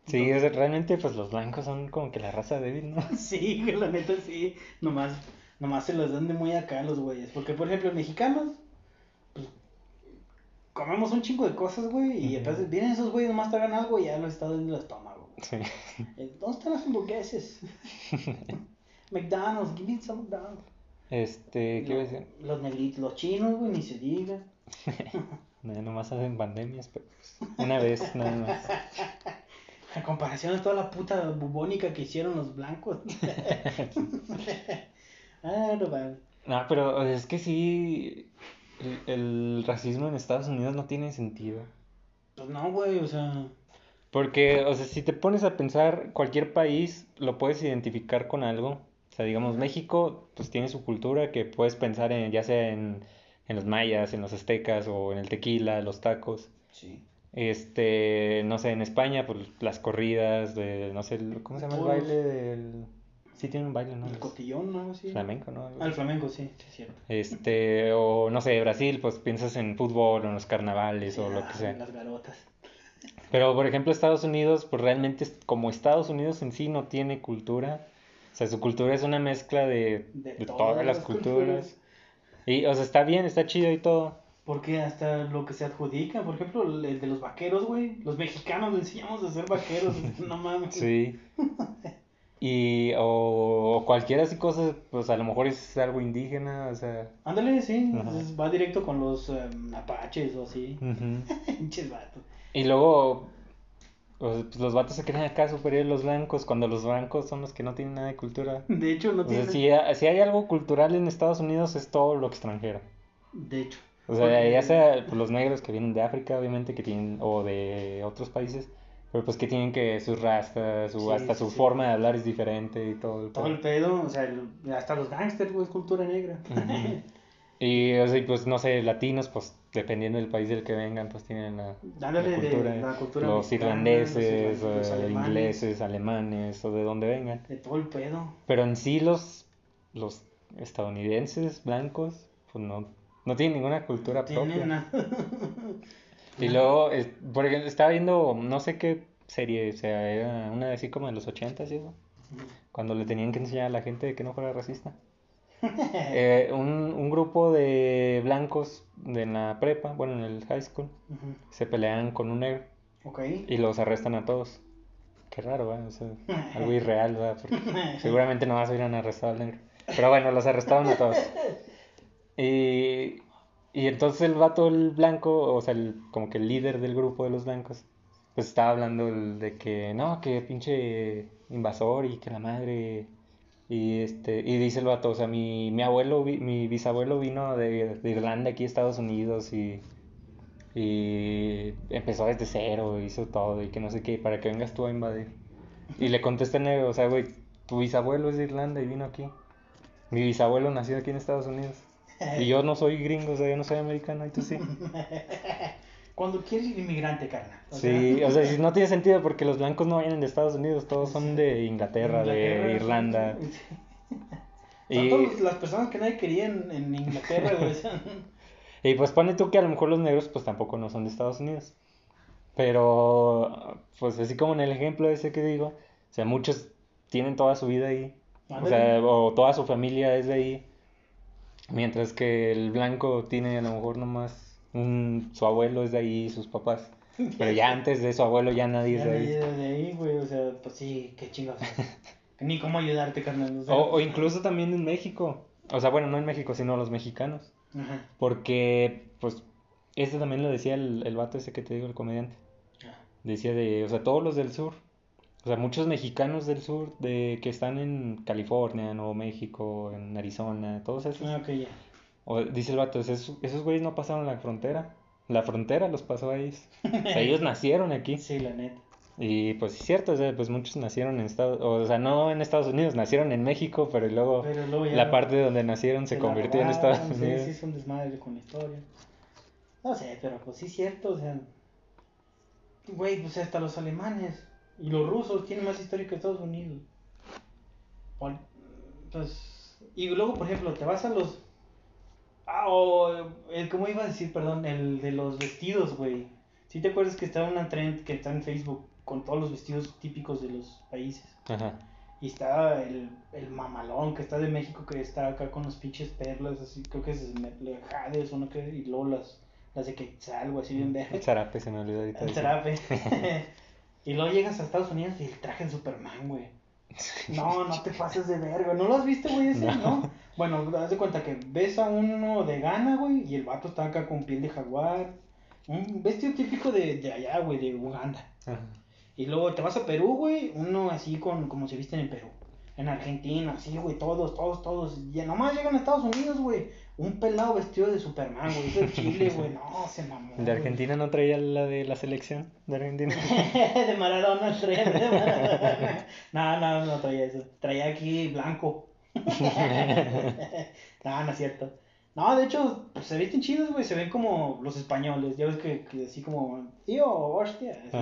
Sí, o sea, realmente pues los blancos son como que la raza débil, ¿no? Sí, la neta sí. Nomás, nomás se las dan de muy acá los güeyes. Porque, por ejemplo, los mexicanos, comemos un chingo de cosas, güey. Y Ujú. después vienen esos güeyes, nomás tragan algo y ya los está dando el estómago. Sí. Eh, ¿Dónde están las hamburguesas? McDonald's, give me some McDonald's. Este, ¿qué iba a decir? Los negritos, los chinos, güey, ni se diga. No, nomás hacen pandemias, pero pues, una vez nada más. A comparación de toda la puta bubónica que hicieron los blancos. ah, no vale. No, pero es que sí, el, el racismo en Estados Unidos no tiene sentido. Pues no, güey, o sea. Porque, o sea, si te pones a pensar, cualquier país lo puedes identificar con algo. O sea, digamos, México, pues tiene su cultura que puedes pensar en, ya sea en, en los mayas, en los aztecas o en el tequila, los tacos. Sí. Este, no sé, en España, pues las corridas, de, no sé, ¿cómo se llama el baile del... Sí tiene un baile, ¿no? El cotillón, ¿no? Así. Flamenco, ¿no? Ah, el flamenco, sí, sí, es cierto. Este, o no sé, Brasil, pues piensas en fútbol o en los carnavales o lo Ah, que sea. Las garotas. Pero, por ejemplo, Estados Unidos, pues realmente, como Estados Unidos en sí no tiene cultura, o sea, su cultura es una mezcla de, De, de todas, todas las culturas. Y, o sea, está bien, está chido y todo. Porque hasta lo que se adjudica, por ejemplo, el, de los vaqueros, güey. Los mexicanos enseñamos a ser vaqueros. no mames. Sí. Y, o, o cualquier así cosa, pues a lo mejor es algo indígena, o sea. Ándale, sí. Ajá. entonces va directo con los em, apaches o así. Pinches vatos. Y luego, sea, pues los vatos se creen acá superiores a los blancos, cuando los blancos son los que no tienen nada de cultura. De hecho, no O sea, si, ha- si hay algo cultural en Estados Unidos es todo lo extranjero. De hecho. O sea, Porque- ya sea pues, los negros que vienen de África, obviamente, que tienen, o de otros países, pero pues que tienen que sus rastas, su, Sí, hasta su sí. forma de hablar es diferente y todo. el Todo pedo. el pedo, o sea, el- hasta los gangsters, güey, es cultura negra. Y, o sea, y, pues, no sé, latinos, pues, dependiendo del país del que vengan, pues tienen la, la de cultura. la cultura Los mexicana, irlandeses, los alemanes. ingleses, alemanes, o de donde vengan. De todo el pedo. Pero en sí los, los estadounidenses blancos, pues no, no tienen ninguna cultura propia. Tienen nada. Y luego, es- por ejemplo, estaba viendo, no sé qué serie, o sea, era una así como de los ochentas y eso, cuando le tenían que enseñar a la gente de que no fuera racista. Eh, un, un grupo de blancos de la prepa, bueno, en el high school, se pelean con un negro Ok. y los arrestan a todos. Qué raro, ¿verdad? O sea, algo irreal, ¿verdad? Porque seguramente no vas a ir a arrestar al negro. Pero bueno, los arrestaron a todos. Y, y entonces el vato, el blanco, o sea, el, como que el líder del grupo de los blancos, pues estaba hablando de que no, que pinche invasor y que la madre. Y este, y dice el vato, o sea, mi, mi abuelo, mi bisabuelo vino de, de Irlanda aquí a Estados Unidos y, y empezó desde cero, hizo todo y que no sé qué, para que vengas tú a invadir. Y le contesta el negro, o sea, güey, tu bisabuelo es de Irlanda y vino aquí. Mi bisabuelo nació aquí en Estados Unidos. Y yo no soy gringo, o sea, yo no soy americano y tú sí. Cuando quieres ir inmigrante, carnal. Sí, sea, o sea, no tiene sentido porque los blancos no vienen de Estados Unidos, todos son de Inglaterra, Inglaterra, de Irlanda. sí. Y, Son todas las personas que nadie quería en, en Inglaterra, güey. y pues pone tú que a lo mejor los negros pues tampoco no son de Estados Unidos. Pero, pues así como en el ejemplo ese que digo, o sea, muchos tienen toda su vida ahí. O sea, o toda su familia es de ahí. Mientras que el blanco tiene a lo mejor nomás un, su abuelo es de ahí, sus papás. Pero ya antes de su abuelo ya nadie es Ya de nadie ahí. era de ahí, güey. O sea, pues sí, qué chingados. Ni cómo ayudarte, carnal. O sea, O, o incluso también en México. O sea, bueno, no en México, sino los mexicanos. Ajá. Porque, pues, este también lo decía el, el vato ese que te digo, el comediante. decía de, o sea, todos los del sur, o sea, muchos mexicanos del sur de que están en California, Nuevo México, en Arizona, todos esos. Ah, ok, ya. O, dice el vato, esos, esos güeyes no pasaron la frontera. La frontera los pasó a ellos. O sea, ellos nacieron aquí. Sí, la neta. Y pues es cierto, o sea, pues muchos nacieron en Estados o sea, no en Estados Unidos, nacieron en México, pero luego Pero luego ya la parte donde nacieron se convirtió en Estados sí, Unidos. Sí, es un desmadre con la historia. No sé, pero pues sí es cierto, o sea. Güey, pues hasta los alemanes y los rusos tienen más historia que Estados Unidos. Pol- Pues, y luego, por ejemplo, te vas a los. Ah, o el, ¿cómo iba a decir? Perdón, el de los vestidos, güey. ¿Sí te acuerdas que está una trend que está en Facebook con todos los vestidos típicos de los países? Ajá. Y está el, el mamalón que está de México, que está acá con los pinches perlas, así, creo que es Jades o no que, y luego las, las de Quetzal, algo así bien El verde. zarape se me olvidó ahorita. El zarape. y luego llegas a Estados Unidos y el traje de Superman, güey. No, no te pases de verga. ¿No lo has visto, güey, ese? No. ¿No? Bueno, haz de cuenta que ves a uno de Ghana, güey, y el vato está acá con piel de jaguar. Un vestido típico de, de allá, güey, de Uganda. Ajá. Y luego te vas a Perú, güey, uno así con como se visten en Perú. En Argentina, así, güey, todos, todos, todos. Y nomás llegan a Estados Unidos, güey. Un pelado vestido de Superman, güey. Es de Chile, güey. No, se mamó. ¿El de güey. Argentina no traía la de la selección de Argentina? de Maradona, traía de Maradona. No, no, no traía eso. Traía aquí blanco. no, no es cierto. No, de hecho, pues, se visten chidos, güey. Se ven como los españoles. Ya ves que, que así como, tío, hostia. así.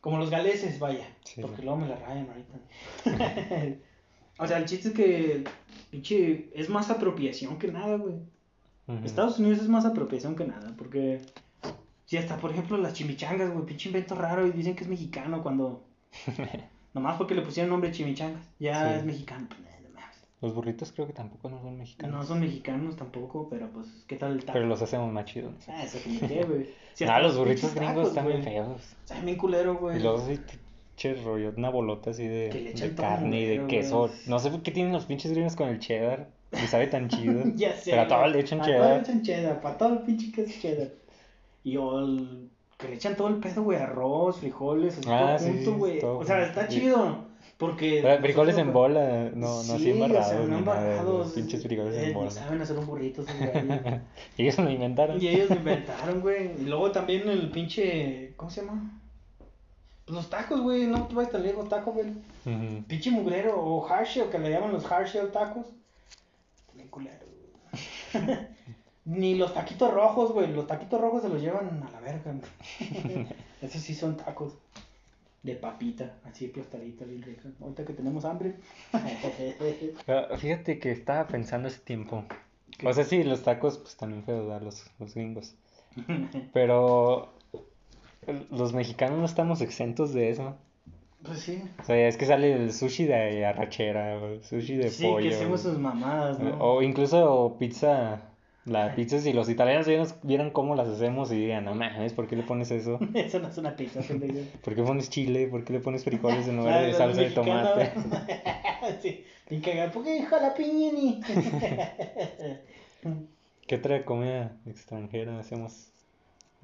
Como los galeses, vaya. Sí. Porque luego me la rayan ahorita. o sea, el chiste es que, pinche, es más apropiación que nada, güey. Estados Unidos es más apropiación que nada, porque si hasta, por ejemplo, las chimichangas, güey, pinche invento raro y dicen que es mexicano cuando... Nomás porque le pusieron nombre chimichangas, ya Sí. es mexicano. Pues. Los burritos creo que tampoco no son mexicanos. No son mexicanos tampoco, pero pues, ¿qué tal el taco? Pero los hacemos más chidos. Ah, eso que güey. Si no, los burritos gringos están bien feos. Saben bien culero, güey. Y luego sí, che rollo, una bolota así de, de carne y de güey. queso. No sé por qué tienen los pinches gringos con el cheddar. Y sabe tan chido. Ya sé. Pero a todo le echan A todo cheddar. le echan cheddar, para todo el pinche queso cheddar. Y el- que le echan todo el pedo, güey, arroz, frijoles, Ah, todo sí, junto, güey. todo O sea, está chido. Porque. O sea, frijoles en bola, no, no Sí, así embarrados. o sea, no embarrados. pinches frijoles eh, en no bola. saben hacer un burrito, esos. Ellos lo inventaron. Y ellos lo inventaron, güey. Y luego también el pinche. ¿Cómo se llama? Pues los tacos, güey. No te vayas tan lejos, tacos, güey. Ujú. Pinche mugrero o hard shell, que le llaman los hard shell tacos. Bien culero, güey. Ni los taquitos rojos, güey. Los taquitos rojos se los llevan a la verga. güey. Esos sí son tacos. De papita, así aplastadita, bien rica. Ahorita que tenemos hambre. Ah, Fíjate que estaba pensando ese tiempo. O sea, sí, los tacos pues también feos. Los, los gringos. Pero los mexicanos no estamos exentos de eso. pues sí. O sea, es que sale el sushi de arrachera, sushi de Sí, pollo. que hacemos sus mamadas, ¿no? O incluso pizza, la pizza, si los italianos vieran, vieran cómo las hacemos y digan, no mames, ¿por qué le pones eso? Eso no es una pizza. ¿Por qué pones chile? ¿Por qué le pones frijoles en lugar de salsa de tomate? sí, cagado. ¿Por qué jalapeñini? ¿Qué otra comida extranjera hacemos?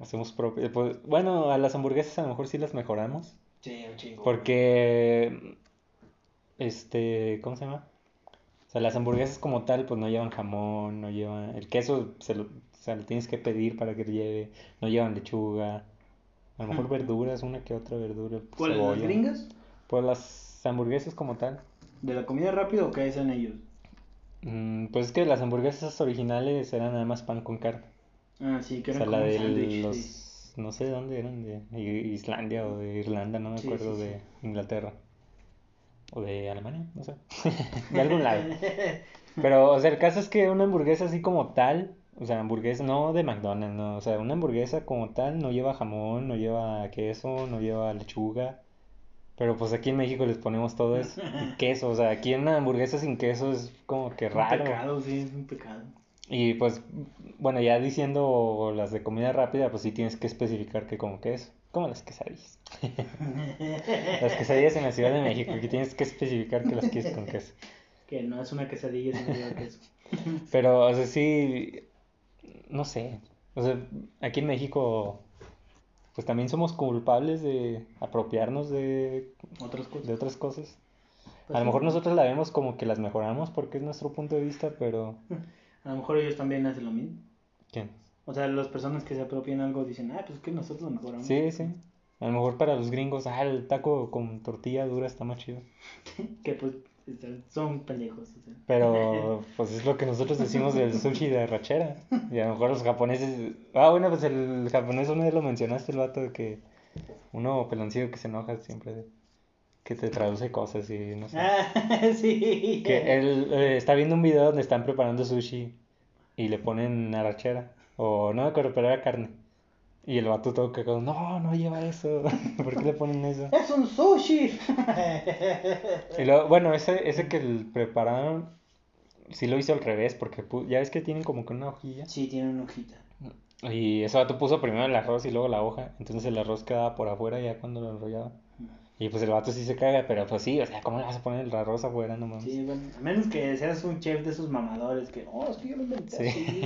Hacemos propia. Pues, bueno, a las hamburguesas a lo mejor sí las mejoramos. sí, un chingo. Porque, este, ¿cómo se llama? O sea, las hamburguesas como tal, pues no llevan jamón, no llevan... El queso se lo, o sea, lo tienes que pedir para que lleve. No llevan lechuga. A lo mejor Ujú. verduras, una que otra verdura, ¿Cuáles, las gringas? Pues las hamburguesas como tal. ¿De la comida rápida o qué hacen ellos? Mm, pues es que las hamburguesas originales eran nada más pan con carne. Ah, sí, que O sea, la como un de los... sí. No sé de dónde eran, de Islandia o de Irlanda, no me Sí, acuerdo, sí, de Inglaterra. O de Alemania, no sé. de algún lado. Pero, o sea, el caso es que una hamburguesa así como tal, o sea, hamburguesa no de McDonald's, no, o sea, una hamburguesa como tal no lleva jamón, no lleva queso, no lleva lechuga. Pero pues aquí en México les ponemos todo eso, y queso, o sea, aquí una hamburguesa sin queso es como que Un raro. pecado, sí, es un pecado. Y pues, bueno, ya diciendo las de comida rápida, pues sí tienes que especificar que como queso, como las quesadillas. Las quesadillas en la Ciudad de México, aquí tienes que especificar que las quieres con queso. que no es una quesadilla, sino lleva queso. Pero, o sea, sí, no sé. O sea, aquí en México, pues también somos culpables de apropiarnos de, Otras cosas. de otras cosas. Pues a lo sí. mejor nosotros la vemos como que las mejoramos porque es nuestro punto de vista, pero... A lo mejor ellos también hacen lo mismo. ¿Quién? O sea, las personas que se apropian algo dicen, ah, pues es que nosotros lo mejoramos. Sí, sí. A lo mejor para los gringos, ah, el taco con tortilla dura está más chido. Que pues son pendejos. o sea. Pero pues es lo que nosotros decimos del sushi de rachera. Y a lo mejor los japoneses... Ah, bueno, pues el japonés una vez lo mencionaste, el vato de que uno peloncillo que se enoja siempre, de- que te traduce cosas y no sé. Ah, sí. Que él eh, está viendo un video donde están preparando sushi y le ponen arrachera. O no me acuerdo, pero era carne. Y el vato todo cagado, no, no lleva eso. ¿Por qué le ponen eso? Es un sushi. Y luego, bueno, ese, ese que prepararon, sí lo hizo al revés, porque ya ves que tienen como que una hojilla. sí, tiene una hojita. Y ese vato puso primero el arroz y luego la hoja. Entonces el arroz quedaba por afuera ya cuando lo enrollaba. Y pues el vato sí se caga, pero pues sí, o sea, ¿cómo le vas a poner el arroz afuera? No mames. Sí, bueno, a menos que seas un chef de esos mamadores que, oh, es que yo lo inventé Sí. así,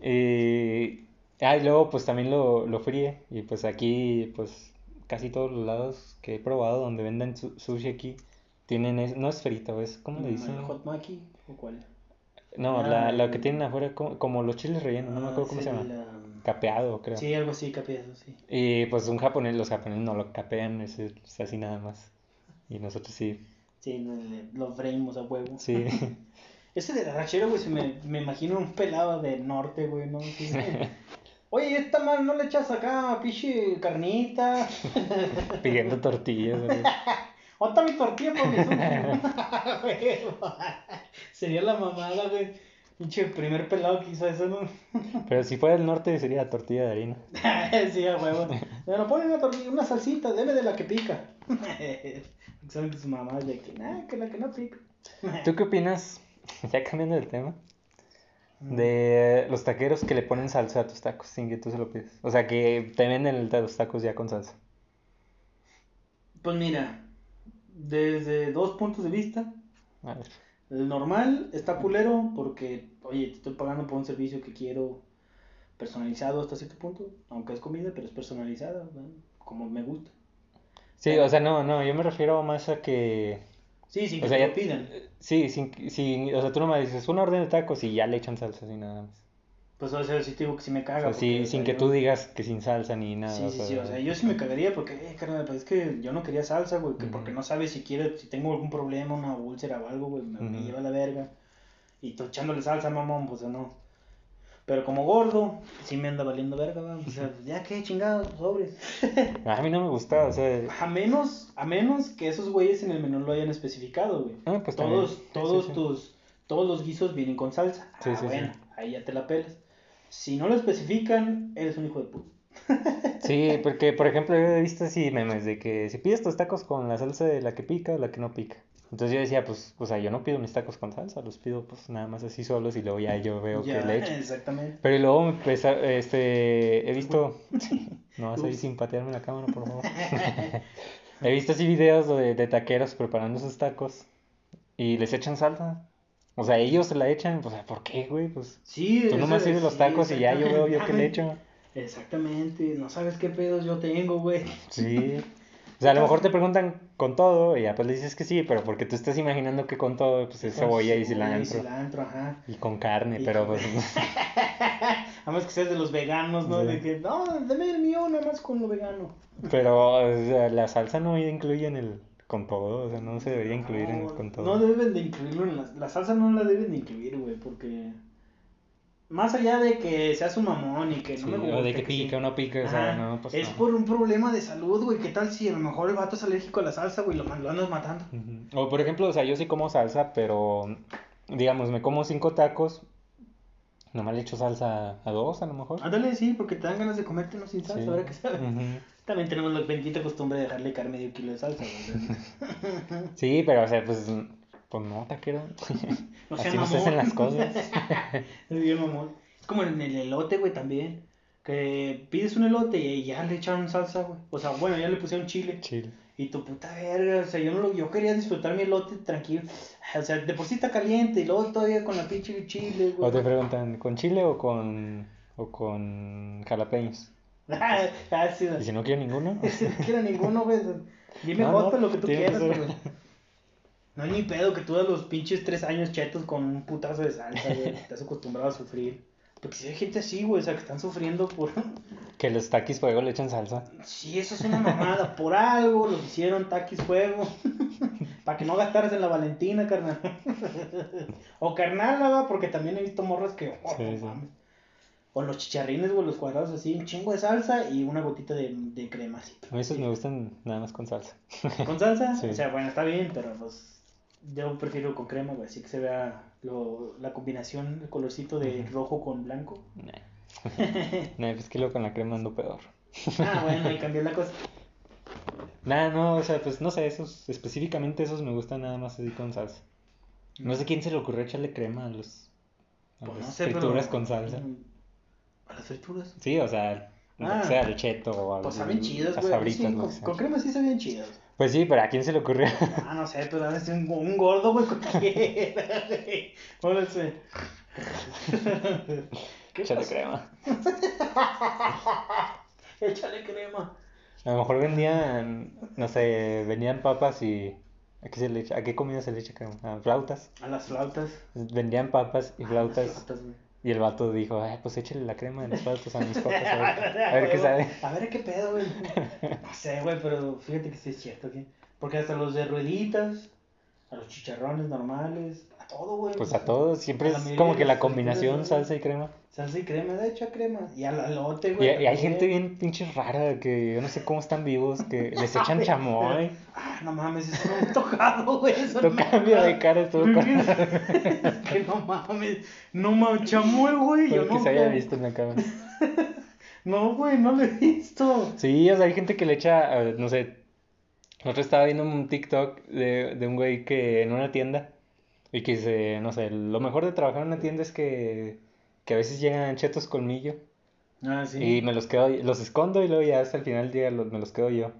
güey". Y, ah, y luego pues también lo, lo fríe. Y pues aquí, pues casi todos los lados que he probado donde venden su- sushi aquí, tienen, es, no es frito, es, ¿cómo le dicen? ¿El hot maki o cuál? No, Ah, la, la el- que tienen afuera, como, como los chiles rellenos, no me Ah, acuerdo cómo es se llama. el, um, Capeado, creo. Sí, algo así, capeado, sí. Y pues un japonés, los japoneses no lo capean, es, es así nada más. Y nosotros sí, Sí, lo freímos a huevo. sí. Ese de la rachera, güey, se me, me imagino un pelado del norte, güey, ¿no? Sí. Oye, esta mal no le echas acá, piche carnita. Pidiendo tortillas. güey. Otra mi tortilla por mi Sería la mamada, güey. Pinche primer pelado que hizo eso, ¿no? Pero si fuera del norte sería tortilla de harina. sí, a huevo. Me ponen una tortilla, una salsita, deme de la que pica. Saben que su mamá de que, nah, que la que no pica. ¿Tú qué opinas, ya cambiando de tema, de los taqueros que le ponen salsa a tus tacos sin que tú se lo pides? O sea, que te venden el- los tacos ya con salsa. Pues mira, desde dos puntos de vista, A ver. El normal está culero porque, oye, te estoy pagando por un servicio que quiero personalizado hasta cierto punto, aunque es comida, pero es personalizada, como me gusta. Sí, o sea, no, no, yo me refiero más a que... Sí, sin que O sea, te lo pidan. Sí, sin, sin, o sea, tú nomás dices una orden de tacos y ya le echan salsa así nada más. Pues o sea, sí te digo que sí me O caga. sea, sí, porque, o sin sea, que yo- tú digas que sin salsa ni nada. Sí, o sí, sea, sí, o sea, yo sí me cagaría porque, eh, carnal, pues es que yo no quería salsa, güey, que porque Ujú. no sabes si quiero, si tengo algún problema, una úlcera o algo, güey, me, me Ujú. lleva a la verga. Y tú echándole salsa, mamón, pues o no. Pero como gordo, sí me anda valiendo verga, va. O sea, ya que chingados, sobres. A mí no me gusta, o sea... A menos, a menos que esos güeyes en el menú lo hayan especificado, güey. Ah, pues también. todos, Sí, sí, todos sí. tus, todos los guisos vienen con salsa. Ah, sí, sí. bueno, ahí ya te la pelas. Si no lo especifican, eres un hijo de puta. Sí, porque por ejemplo yo he visto así memes de que si pides tus tacos con la salsa de la que pica o la que no pica. Entonces yo decía, pues, o sea, yo no pido mis tacos con salsa, los pido pues nada más así solos y luego ya yo veo Ya, que le echo. Exactamente. Pero luego me empeza- este, he visto, no vas a ir sin patearme la cámara, por favor. He visto así videos de, de taqueros preparando sus tacos y les echan salsa. O sea, ellos se la echan, pues, ¿por qué, güey? Pues Sí, tú nomás es- sirves los sí, tacos y ya yo veo yo que le echo. Exactamente, no sabes qué pedos yo tengo, güey. Sí. O sea, a lo mejor te preguntan con todo y ya pues le dices que sí, pero porque tú estás imaginando que con todo pues es cebolla y cilantro. cilantro, ajá. Y con carne, Y pero con- pues... A menos que seas de los veganos, ¿no? Sí. De que, no, deme el mío nada más con lo vegano. Pero o sea, la salsa no incluye en el... Con todo, o sea, no se debería incluir en con todo. No deben de incluirlo en la, la salsa, no la deben de incluir, güey, porque más allá de que seas un mamón y que no Sí, me o gusta, de que pica o no pica, o sea, no, pues es no. por un problema de salud, güey. ¿Qué tal si a lo mejor el vato es alérgico a la salsa, güey? Lo, lo andas matando. O por ejemplo, o sea, yo sí como salsa, pero digamos, me como cinco tacos, nomás le echo salsa a dos a lo mejor. Ándale, sí, porque te dan ganas de comerte uno sin salsa, Sí. ahora que sabes. También tenemos la bendita costumbre de dejarle caer medio kilo de salsa, güey. Sí, pero o sea, pues, pues no, taquero. No sea Así no se hacen las cosas. Es bien mamón. Es como en el elote, güey, también. Que pides un elote y ya le echan salsa, güey. O sea, bueno, ya le pusieron chile. Chile. Y tu puta verga, o sea, yo no lo, yo quería disfrutar mi elote tranquilo. O sea, de por sí está caliente y luego todavía con la pinche chile, O te güey. preguntan, ¿con chile o con, o con jalapeños? ah, sí, Y si no quiero ninguno, Si no quiero ninguno, güey. Dime No, no, lo que tú que quieras, güey. No hay ni pedo que tú das los pinches tres años chetos con un putazo de salsa, güey. Estás acostumbrado a sufrir. Porque si hay gente así, güey, o sea, que están sufriendo por... que los taquis fuego le echan salsa. Sí, eso es una mamada. Por algo los hicieron taquis fuego. Para que no gastaras en la Valentina, carnal. o carnal, va, porque también he visto morras que... oh, Sí, no sí. mames. O los chicharrines, güey, los cuadrados así, un chingo de salsa y una gotita de, de crema así. A mí esos me gustan nada más con salsa. ¿Con salsa? Sí. O sea, bueno, está bien, pero pues yo prefiero con crema, güey, así que se vea lo, la combinación, el colorcito de rojo con blanco. Nah. Nah, pues que luego con la crema ando peor. ah, bueno, ahí cambió la cosa. Nah, no, o sea, pues no sé, esos, específicamente esos me gustan nada más así con salsa. No sé quién se le ocurrió echarle crema a los a Pues las no sé, pero- frituras con salsa. ¿A las frituras? Sí, o sea, Ah. sea el cheto o Pues al- saben chidas, las güey. Sí, con, crema sí sabían chidas. Pues sí, pero ¿a quién se le ocurrió? Ah, no sé, pero es un, un gordo, güey, cualquiera. güey. Pónganse. ¿Qué Échale pasó? crema. Échale crema. A lo mejor vendían, no sé, vendían papas y... ¿A qué, se le echa- ¿A qué comida se le echa crema? A flautas. A las flautas. Vendían papas y Ah, flautas. las flautas. Y el vato dijo, ay, pues échale la crema de las flautas a mis papas. A ver, a ver qué sabe. A ver qué pedo, güey. No sé, güey, pero fíjate que sí es cierto, güey. Porque hasta los de rueditas, a los chicharrones normales, a todo, güey. Pues a todos, siempre A es como que la combinación salsa y crema. Salsa y crema, de hecho, crema. Y al alote, Y, güey. y hay también. gente bien pinche rara que yo no sé cómo están vivos, que les echan chamoy. Ah, no mames, eso no me tocado, güey. Eso no cambio de cara estuvo Es que no mames. No mames, chamoy, güey. Yo Lo que no, se haya visto en la cama. No, güey, no lo he visto. Sí, o sea, hay gente que le echa, eh, no sé, otro estaba viendo un TikTok de, de un güey que en una tienda y que dice, no sé, lo mejor de trabajar en una tienda es que, que a veces llegan chetos colmillo Ah, sí. y me los quedo, los escondo y luego ya hasta el final del día los- me los quedo yo.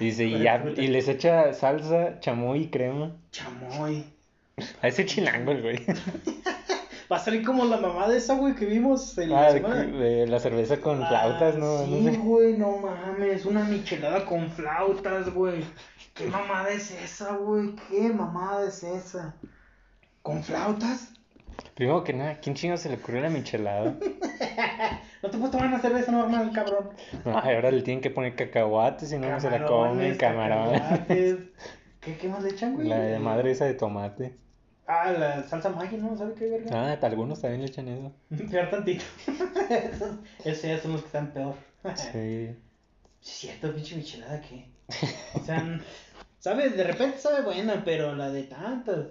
Y dice, y, ya, y les echa salsa, chamoy y crema. Chamoy. A ese chilango el güey. Va a salir como la mamá de esa, güey, que vimos en Ah, la de, la cerveza con flautas, ¿no? Ah, No Sí, sé. güey, no mames, una michelada con flautas, güey. ¿Qué mamada es esa, güey? ¿Qué mamada es esa? ¿Con flautas? Primero que nada, ¿quién chingo se le ocurrió la michelada? No te puedes tomar una cerveza normal, cabrón. No, ahora le tienen que poner cacahuates, si no, no se la comen, cacahuates. ¿Qué, ¿Qué más le echan, güey? La madre esa de tomate. Ah, la salsa Maggi, ¿no? ¿Sabe qué verga? Ah, algunos también le echan eso. Peor tantito. esos, esos ya son los que están peor. Sí. Es cierto, pinche michelada, ¿qué? O sea, sabe, de repente sabe buena, pero la de tantas.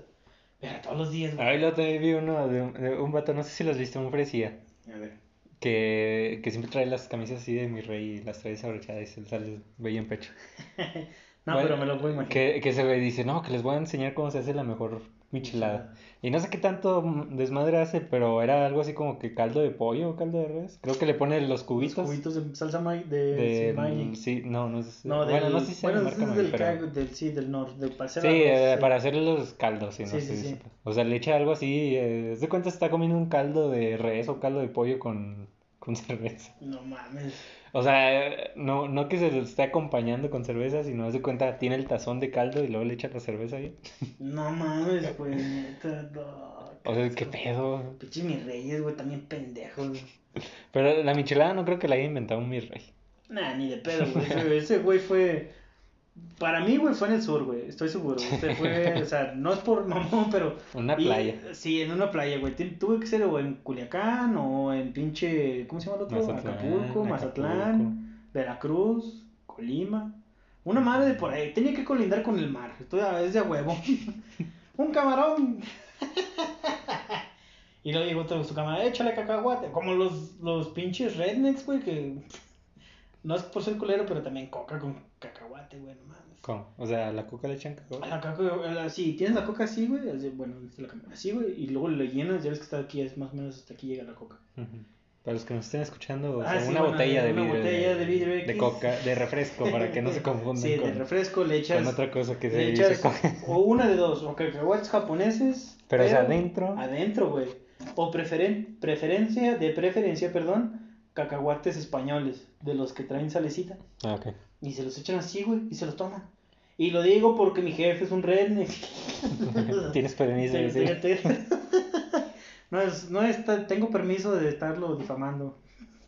Pero todos los días, güey. Ahí lo también vi uno de un, de un vato, no sé si los viste, un fresía, A ver. que, que siempre trae las camisas así de mi rey y las trae desabrochadas y se le sale bello en pecho. No, Bueno, pero me lo puedo imaginar. Que, que ese güey dice, no, que les voy a enseñar cómo se hace la mejor michelada. Y no sé qué tanto mm, desmadre hace, pero era algo así como que caldo de pollo o caldo de res. Creo que le pone los Los cubitos cubitos de salsa Maggi, de, de... Maggi. Sí, no, no es... No, del, bueno, no sé si sea bueno, de marca Maggi, del, pero... cago- del, sí, del norte, del para hacer Sí, eh, sí. para hacer los caldos, sí, no Sí, sé. sí, O sea, le echa algo así, eh, de cuenta está comiendo un caldo de res o caldo de pollo con, con cerveza. No mames. O sea, no, no que se lo esté acompañando con cerveza, sino haz de cuenta tiene el tazón de caldo y luego le echa la cerveza ahí. No mames, güey, neta, no. O sea, qué pedo. Pinches mis reyes, güey, también pendejos. Pero la michelada no creo que la haya inventado un mi rey. Nah, ni de pedo, güey. Ese güey fue. Para mí, güey, fue en el sur, güey. Estoy seguro. Este fue, o sea, no es por mamón, pero. Una y- playa. sí, en una playa, güey. Tuve que ser o en Culiacán o en pinche. ¿Cómo se llama el otro? Mazatlán, Acapulco, Mazatlán, Acapulco. Veracruz, Colima. Una madre de por ahí. Tenía que colindar con el mar. Estoy a, es de huevo. Un camarón. y luego llegó otro su camarón, échale cacahuate. Como los, los pinches rednecks, güey, que. No es por ser culero, pero también coca con cacahuate, güey, no mames. ¿Cómo? O sea, la coca le echan cacahuate. La coca, la- sí, tienes la coca así, güey, bueno, la así, güey, y luego le llenas, ya ves que está aquí, es más o menos hasta aquí llega la coca. Ujú. Para los que nos estén escuchando, o Ah, sea, sí, una bueno, botella de una vidrio. botella de vidrio de coca, de refresco, para que no se confundan Sí, de con, refresco le echas, con otra cosa que se echas o una de dos, o cacahuates japoneses, Pero es adentro. Adentro, güey. O preferen, preferencia, de preferencia, perdón, cacahuates españoles, de los que traen salecita. Ah, ok. Y se los echan así, güey, y se los toman. Y lo digo porque mi jefe es un redneck. Tienes permiso de decir. No es, no es, tengo permiso de estarlo difamando.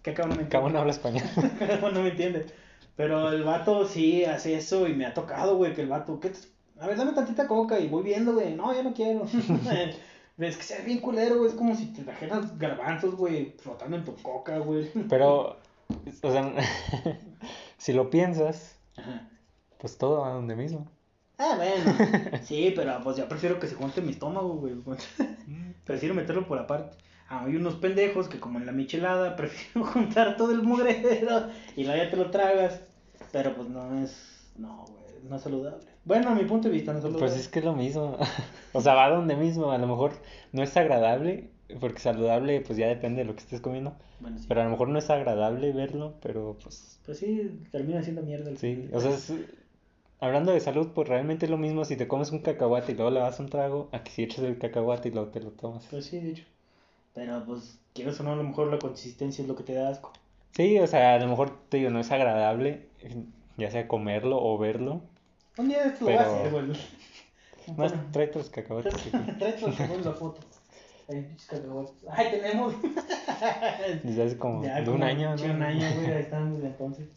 Que acá no me entiende. no habla español. Cabo no me entiende. Pero el vato sí hace eso y me ha tocado, güey, que el vato, ¿qué te- A ver, dame tantita coca y voy viendo, güey. No, ya no quiero. es que se ve bien culero, güey. Es como si te trajeras garbanzos, güey, flotando en tu coca, güey. Pero, o sea, si lo piensas, Ajá. pues todo va donde mismo. Ah, bueno. Sí, pero pues ya prefiero que se junte en mi estómago, güey. Prefiero meterlo por aparte. Ah, hay unos pendejos que como en la michelada prefiero juntar todo el mugrero y luego ya te lo tragas. Pero pues no es, no, güey, no es saludable. Bueno, a mi punto de vista no es saludable. Pues es que es lo mismo. O sea, va donde mismo. A lo mejor no es agradable, porque saludable pues ya depende de lo que estés comiendo. Bueno, sí. Pero a lo mejor no es agradable verlo, pero pues Pues sí, termina siendo mierda el sí. O sea, es- hablando de salud, pues realmente es lo mismo si te comes un cacahuate y luego le das un trago, a que si echas el cacahuate y luego te lo tomas. Pues sí, de hecho. Pero pues, quieres o no, a lo mejor la consistencia es lo que te da asco. Sí, o sea, a lo mejor te digo, no es agradable, ya sea comerlo o verlo. Un día esto lo voy a Pero- güey. Más tráete los cacahuates. Tráete los cacahuates, la foto. Ay, pinches cacahuates. Ay, tenemos. Desde hace como Ya, de como un año, ¿no? un año, güey, ahí están desde entonces.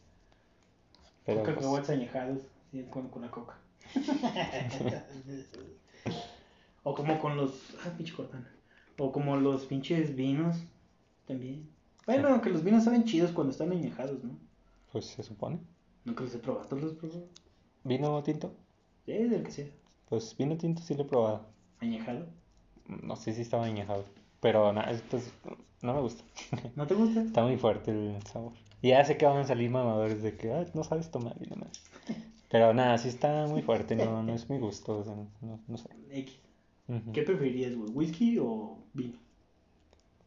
Pero Con pues, añejados, sí, con, con la coca. o como con los. Ah, pinche cortana. O como los pinches vinos también. Bueno, aunque los vinos saben chidos cuando están añejados, ¿no? pues se supone. No creo que se probaste, ¿tú los probado? ¿Vino tinto? Sí, del que sea. Pues vino tinto sí lo he probado. ¿Añejado? No sé si estaba añejado. Pero nada, pues, no me gusta. ¿No te gusta? Está muy fuerte el sabor. Y ya sé que van a salir mamadores de que "Ay, no sabes tomar y demás. Pero nada, sí está muy fuerte, no, no es mi gusto, o sea, no, no sé. X. ¿Qué preferirías, güey? ¿Whisky o vino?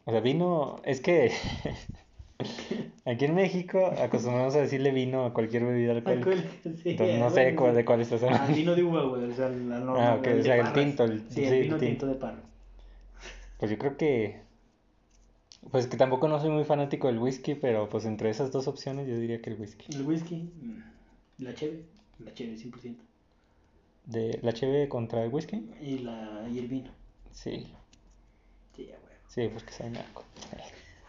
O sea, vino, es que aquí en México acostumbramos a decirle vino a cualquier bebida alcohólica. Sí, Entonces no sé bueno, cuál, sí. de cuál estás Ah, hablando. vino de uva, güey. O sea, la norma. Ah, o sea, el tinto, el- Sí, sí, el vino tinto. tinto de parra. Pues yo creo que, pues que tampoco no soy muy fanático del whisky, pero pues entre esas dos opciones yo diría que el whisky. El whisky, mm, la cheve, la cheve 100%. ¿De la cheve contra el whisky? Y, la, y el vino. Sí, Sí, ya, güey. sí, pues que soy naco.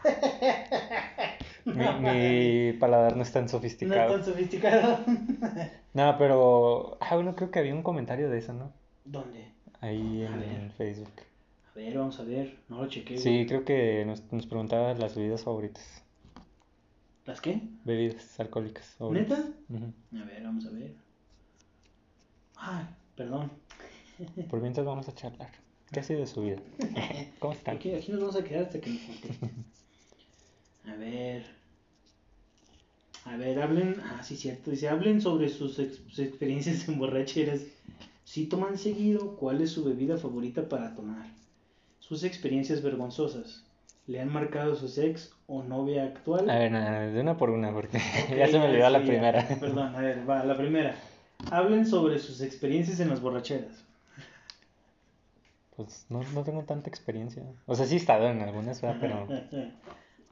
Mi, mi paladar no es tan No es sofisticado. tan sofisticado. No, pero, ah, bueno, creo que había un comentario de eso, ¿no? ¿Dónde? Ahí en, en Facebook. A ver, vamos a ver. No lo chequé. güey. Sí, creo que nos, nos preguntaba las bebidas favoritas. ¿Las qué? Bebidas alcohólicas favoritas. ¿Neta? Ujú. A ver, vamos a ver. Ay, perdón. Por mientras vamos a charlar. ¿Qué ha sido de su vida? ¿Cómo están? Aquí, aquí nos vamos a quedar hasta que nos contesten. A ver. A ver, hablen. Ah, sí, cierto. Dice: hablen sobre sus, ex- sus experiencias en borracheras. Si toman seguido, ¿cuál es su bebida favorita para tomar? Sus experiencias vergonzosas. ¿Le han marcado su ex o novia actual? A ver, nada, de una por una, porque Ok, ya se me olvidó la sí, primera. ya, Perdón, a ver, va, la primera. Hablen sobre sus experiencias en las borracheras. Pues no, no tengo tanta experiencia. O sea, sí he estado en algunas, ¿verdad? Pero...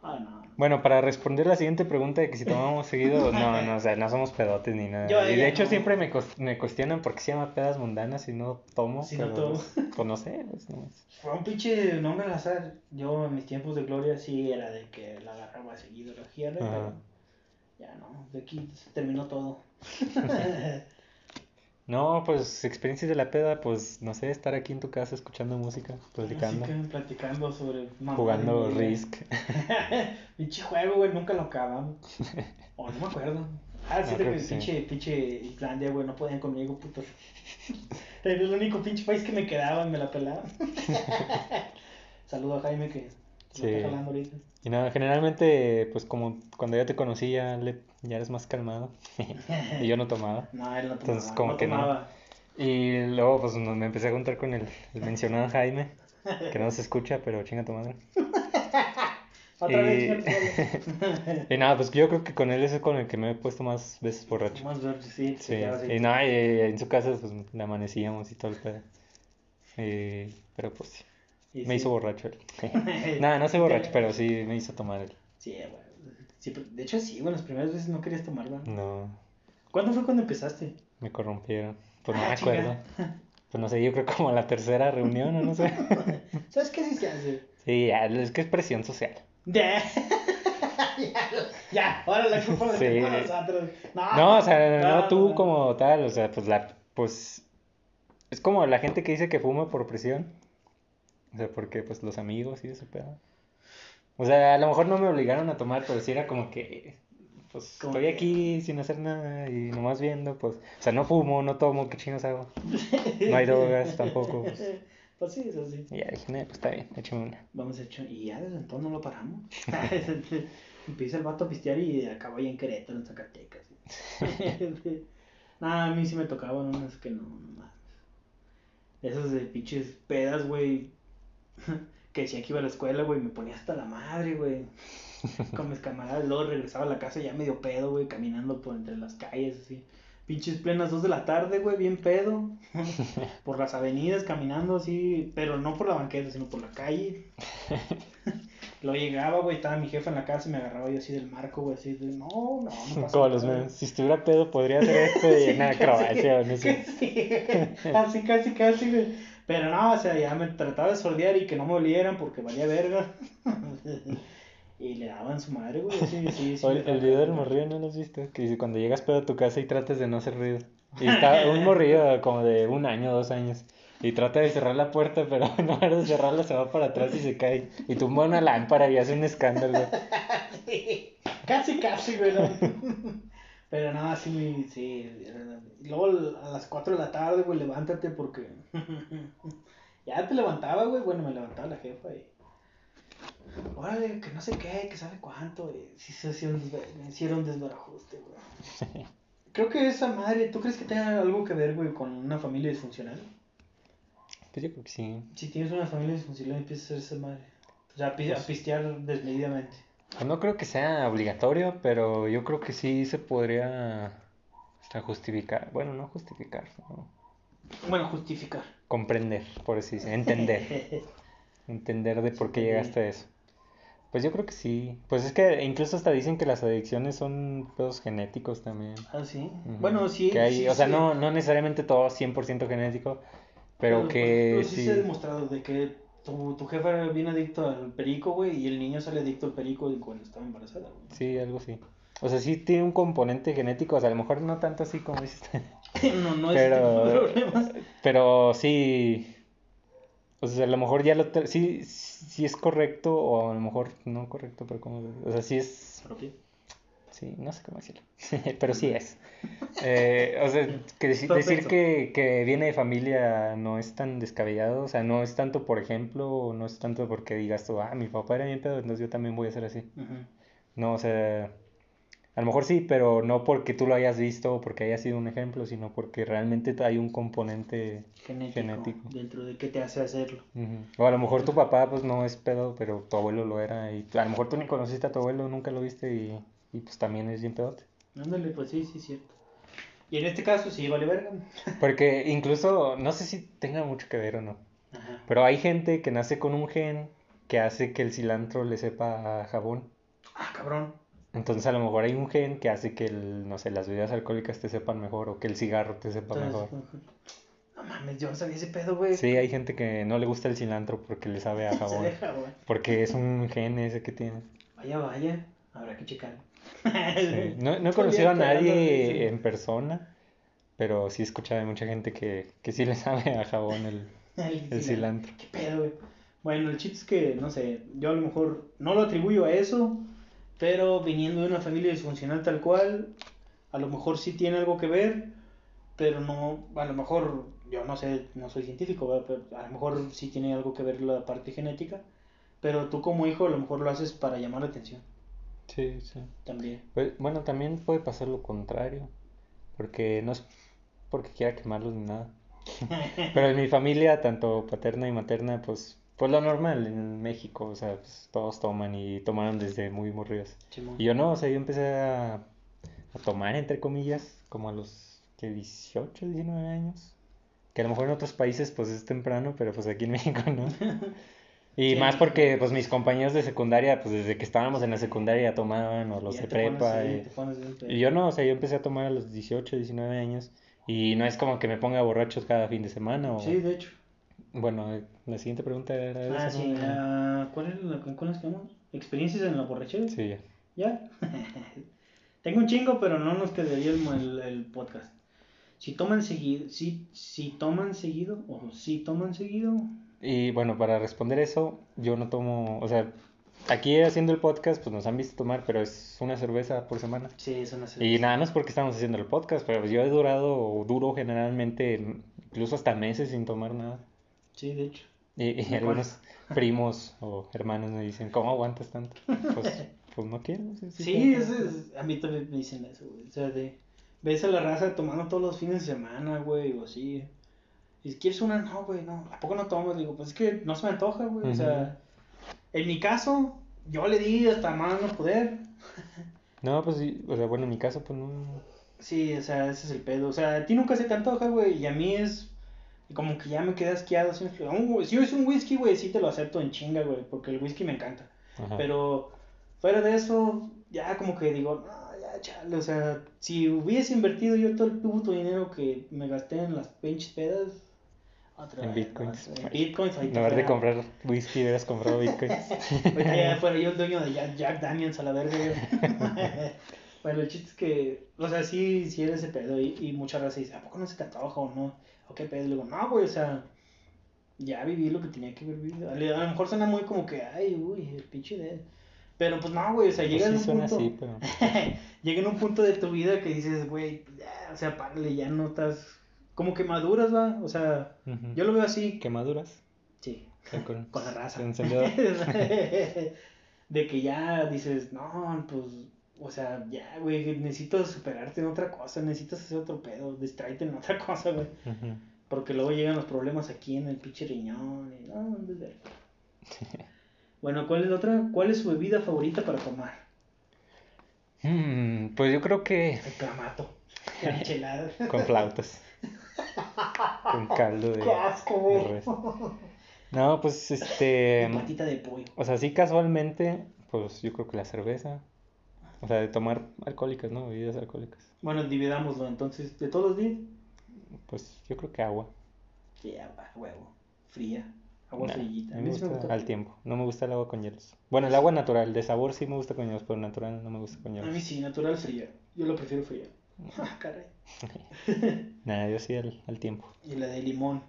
Ah, no. Bueno, para responder la siguiente pregunta de que si tomamos seguido, no, no, o sea, no somos pedotes ni nada. Yo y de hecho no. siempre me, me cuestionan por qué se llama pedas mundanas y no tomo. Si no pero, tomo. Pues, pues no sé, pues no. Fue un pinche nombre al azar. Yo en mis tiempos de gloria sí era de que la agarraba seguido la Ajá. pero ya no, de aquí se terminó todo. No, pues experiencias de la peda, pues no sé, estar aquí en tu casa escuchando música, platicando, Música, platicando sobre mamá jugando. Risk. pinche juego, güey, nunca lo acabamos. O no me acuerdo. Ah, sí, No, que que sí. pinche, pinche Islandia, güey, no podían conmigo, puto. Era el único pinche país que me quedaba me la pelaban. Saludo a Jaime que Sí. Y nada, generalmente, pues como cuando ya te conocí ya, le- ya eres más calmado. y yo no tomaba. No, él no tomaba. Entonces, como no que no. Y luego pues me empecé a juntar con el, el mencionado Jaime, que no se escucha, pero chinga tu madre. Otra Y- vez, Y nada, pues yo creo que con él es con el que me he puesto más veces borracho. Más ver, sí, Sí, y nada, y en su casa pues le amanecíamos y todo el pedo. Y- pero pues sí, Y me sí. hizo borracho él. Nada, no soy borracho, pero sí me hizo tomar él. Sí, güey. Sí, de hecho sí, güey, las primeras veces no querías tomar, ¿verdad? No, ¿Cuándo fue cuando empezaste? me corrompieron. Pues no Ah, me acuerdo. Pues no sé, yo creo como la tercera reunión o no sé. ¿Sabes qué sí se hace? Sí, ya, es que es presión social. Ya, ya, ya, ahora la culpa Sí. tenemos nosotros. No, No, o sea, no no, tú no. como tal, o sea, pues la, pues, es como la gente que dice que fuma por presión. O sea, porque pues los amigos y ese pedo. O sea, a lo mejor no me obligaron a tomar, pero sí era como que, pues, Como estoy que- aquí sin hacer nada y nomás viendo, pues, o sea, no fumo, no tomo, ¿qué chingos hago? No hay drogas tampoco, pues. Pues sí, eso sí. Y ya dije, "Nah, pues está bien, échame una. Vamos a hecho, y ya desde entonces no lo paramos. Empieza el vato a pistear y acaba ahí en Querétaro, en Zacatecas. Nada, a mí sí me tocaban unas que no, no mames. Esas de pinches pedas, güey. Que decía que iba a la escuela, güey, me ponía hasta la madre, güey. Con mis camaradas, luego regresaba a la casa ya medio pedo, güey, caminando por entre las calles, así. Pinches plenas dos de la tarde, güey, bien pedo. por las avenidas, caminando así, pero no por la banqueta, sino por la calle. Luego llegaba, güey, estaba mi jefa en la casa y me agarraba yo así del marco, güey, así de, no, no, no pasa Como los nada". memes, si estuviera pedo podría hacer esto y Sí, Croacia o no sé. casi, Así, casi, casi, güey. Pero no, o sea, ya me trataba de sordear y que no me olieran porque valía verga. Y le daban su madre, güey, sí, sí, sí. El, el video del morrillo, ¿no lo has visto? Que dice, cuando llegas pedo a tu casa y tratas de no hacer ruido. Y está un morrillo como de un año, dos años. Y trata de cerrar la puerta, pero no de cerrarla, se va para atrás y se cae. Y tumba una lámpara y hace un escándalo. Sí, casi, casi, güey. ¿No? Pero no, así muy, sí. era- y Luego a las 4 de la tarde, güey, levántate porque. ya te levantaba, güey. Bueno, me levantaba la jefa y. Órale, que no sé qué, que sabe cuánto. Y sí, se sí era un desbarajuste, güey. Creo que esa madre, ¿tú crees que tenga algo que ver, güey, con una familia disfuncional? Pues yo creo que sí. Si tienes una familia disfuncional, empieza a ser esa madre. O sea, a Pues- pistear desmedidamente. Pues no creo que sea obligatorio, pero yo creo que sí se podría hasta justificar. Bueno, no justificar, ¿no? Bueno, justificar. comprender, por así decirlo, entender. entender de por qué llegaste a eso. Pues yo creo que sí. Pues es que incluso hasta dicen que las adicciones son pedos genéticos también. Ah, sí. Bueno, sí. Que hay, sí, o sea, sí. no, no necesariamente todo 100% genético, pero que pero sí. sí. se ha demostrado de que tu, tu jefa viene adicto al perico, güey, y el niño sale adicto al perico cuando estaba embarazada, güey. Sí, algo así. O sea, sí tiene un componente genético, o sea, a lo mejor no tanto así como dices. no, no ese Pero- tipo de problemas. Pero sí. O sea, a lo mejor ya lo. Sí, sí es correcto, o a lo mejor no correcto, pero como. O sea, sí es. Propio. Sí, no sé cómo decirlo. Pero sí es. Eh, o sea, que Perfecto. decir que, que viene de familia no es tan descabellado. O sea, no es tanto por ejemplo, no es tanto porque digas tú, ah, mi papá era bien pedo, entonces yo también voy a ser así. No, o sea. A lo mejor sí, pero no porque tú lo hayas visto o porque haya sido un ejemplo, sino porque realmente hay un componente Genético, Genético. Dentro de qué te hace hacerlo. O a lo mejor tu papá pues no es pedo, pero tu abuelo lo era y a lo mejor tú ni conociste a tu abuelo, nunca lo viste y, y pues también es bien pedote. Ándale, pues sí, sí, cierto. Y en este caso sí, vale verga. Porque incluso, no sé si tenga mucho que ver o no, Ajá. pero hay gente que nace con un gen que hace que el cilantro le sepa a jabón. Ah, cabrón. Entonces a lo mejor hay un gen que hace que el, no sé, las bebidas alcohólicas te sepan mejor o que el cigarro te sepa Entonces, mejor. no mames, yo no sabía ese pedo, güey. Sí, hay gente que no le gusta el cilantro porque le sabe a Se jabón. deja. Porque es un gen ese que tiene. Vaya, vaya. Habrá que checar. Sí, No, no he conocido a nadie en persona, pero sí he escuchado de mucha gente que, que sí le sabe a jabón el, el cilantro. ¿Qué pedo, güey? Bueno, el chiste es que, no sé, yo a lo mejor no lo atribuyo a eso, pero viniendo de una familia disfuncional tal cual, a lo mejor sí tiene algo que ver, pero no, a lo mejor, yo no sé, no soy científico, ¿verdad? pero a lo mejor sí tiene algo que ver la parte genética, pero tú como hijo a lo mejor lo haces para llamar la atención Sí, sí. también. Pues, bueno, también puede pasar lo contrario, porque no es porque quiera quemarlos ni nada. Pero en mi familia, tanto paterna y materna, pues, pues lo normal en México, o sea, pues, todos toman y tomaron desde muy morridos. Y yo no, o sea, yo empecé a, a tomar, entre comillas, como a los que 18, 19 años. Que a lo mejor en otros países pues es temprano, pero pues aquí en México no. Y Sí, más porque, pues, mis compañeros de secundaria, pues, desde que estábamos en la secundaria tomaban, o los Ya de pones prepa. y- pones pedo. Y yo no, o sea, yo empecé a tomar a los 18, 19 años. Y no es como que me ponga borrachos cada fin de semana. O... Sí, de hecho. Bueno, eh, la siguiente pregunta era Ah, esa, sí. ¿no? ah, ¿Cuál es la con nos quedamos? ¿Experiencias en la borrachera? Sí, ya. ¿Ya? Tengo un chingo, pero no nos quedaría el, el, el podcast. Si toman seguido, si, si toman seguido, o si toman seguido, Y bueno, para responder eso, yo no tomo, o sea, aquí haciendo el podcast, pues nos han visto tomar, pero es una cerveza por semana. sí, es una Y nada más porque estamos haciendo el podcast, pero yo he durado duro generalmente incluso hasta meses sin tomar nada. Sí, de hecho. Y, y algunos primos o hermanos me dicen, ¿cómo aguantas tanto? Pues, pues no quiero. sí, sí Sí, quiero. es, es- a mí también me dicen eso, güey. O sea, de, ves a la raza tomando todos los fines de semana, güey, o así. Y si quieres una, no, güey, no. ¿A poco no tomas? Digo, pues es que no se me antoja, güey. O sea, en mi caso, yo le di hasta más no poder. No, pues sí, o sea, bueno, en mi caso, pues no. Sí, o sea, ese es el pedo. O sea, a ti nunca se te antoja, güey. Y a mí es como que ya me quedé asqueado. así, un Si es un whisky, güey, sí te lo acepto en chinga, güey. Porque el whisky me encanta. Ajá. Pero fuera de eso, ya como que digo, no, ya chale, o sea, si hubiese invertido yo todo el puto dinero que me gasté en las pinches pedas, otra En bitcoins. En bitcoins, En lugar de comprar whisky, hubieras comprado bitcoins. ya fuera yo el dueño de Jack, Jack Daniels a la verga. bueno, el chiste es que, o sea, sí, sí era ese pedo y, y muchas veces dice, ¿a poco no se te antoja o no? ¿O qué pedo? Y le digo, no, güey, o sea, ya viví lo que tenía que haber vivido. A lo mejor suena muy como que, ay, uy, el pinche de... Pero pues no, güey, o sea, Pues llega sí en un suena punto... así, pero... llega en un punto de tu vida que dices, güey, ya, o sea, párale, ya no estás... Como que maduras, va, o sea, yo lo veo así. ¿Quemaduras? Sí, con- con la raza. De que ya dices, no, pues, o sea, ya, güey, necesito superarte en otra cosa, necesitas hacer otro pedo, distraerte en otra cosa, güey. Porque luego llegan los problemas aquí en el pinche riñón. Y, no, no es bueno, ¿cuál es la otra? ¿Cuál es su bebida favorita para tomar? Mm, pues yo creo que El clamato. La con flautas. Con caldo de, ¡Qué asco, de güey! res. No, pues este... Patita de pollo. O sea, sí casualmente, pues yo creo que la cerveza. O sea, de tomar alcohólicas, ¿no? Bebidas alcohólicas. Bueno, dividámoslo entonces. ¿De todos los días? Pues yo creo que agua. Sí, agua, huevo. Fría. Agua Nah, frillita. a A mí me gusta al tiempo. No me gusta el agua con hielos. Bueno, el agua natural, de sabor sí me gusta con hielos, pero natural no me gusta con A hielos. mí sí, natural fría. Yo lo prefiero fría. Ah, caray. Nada, yo sí al, al tiempo. Y la de limón.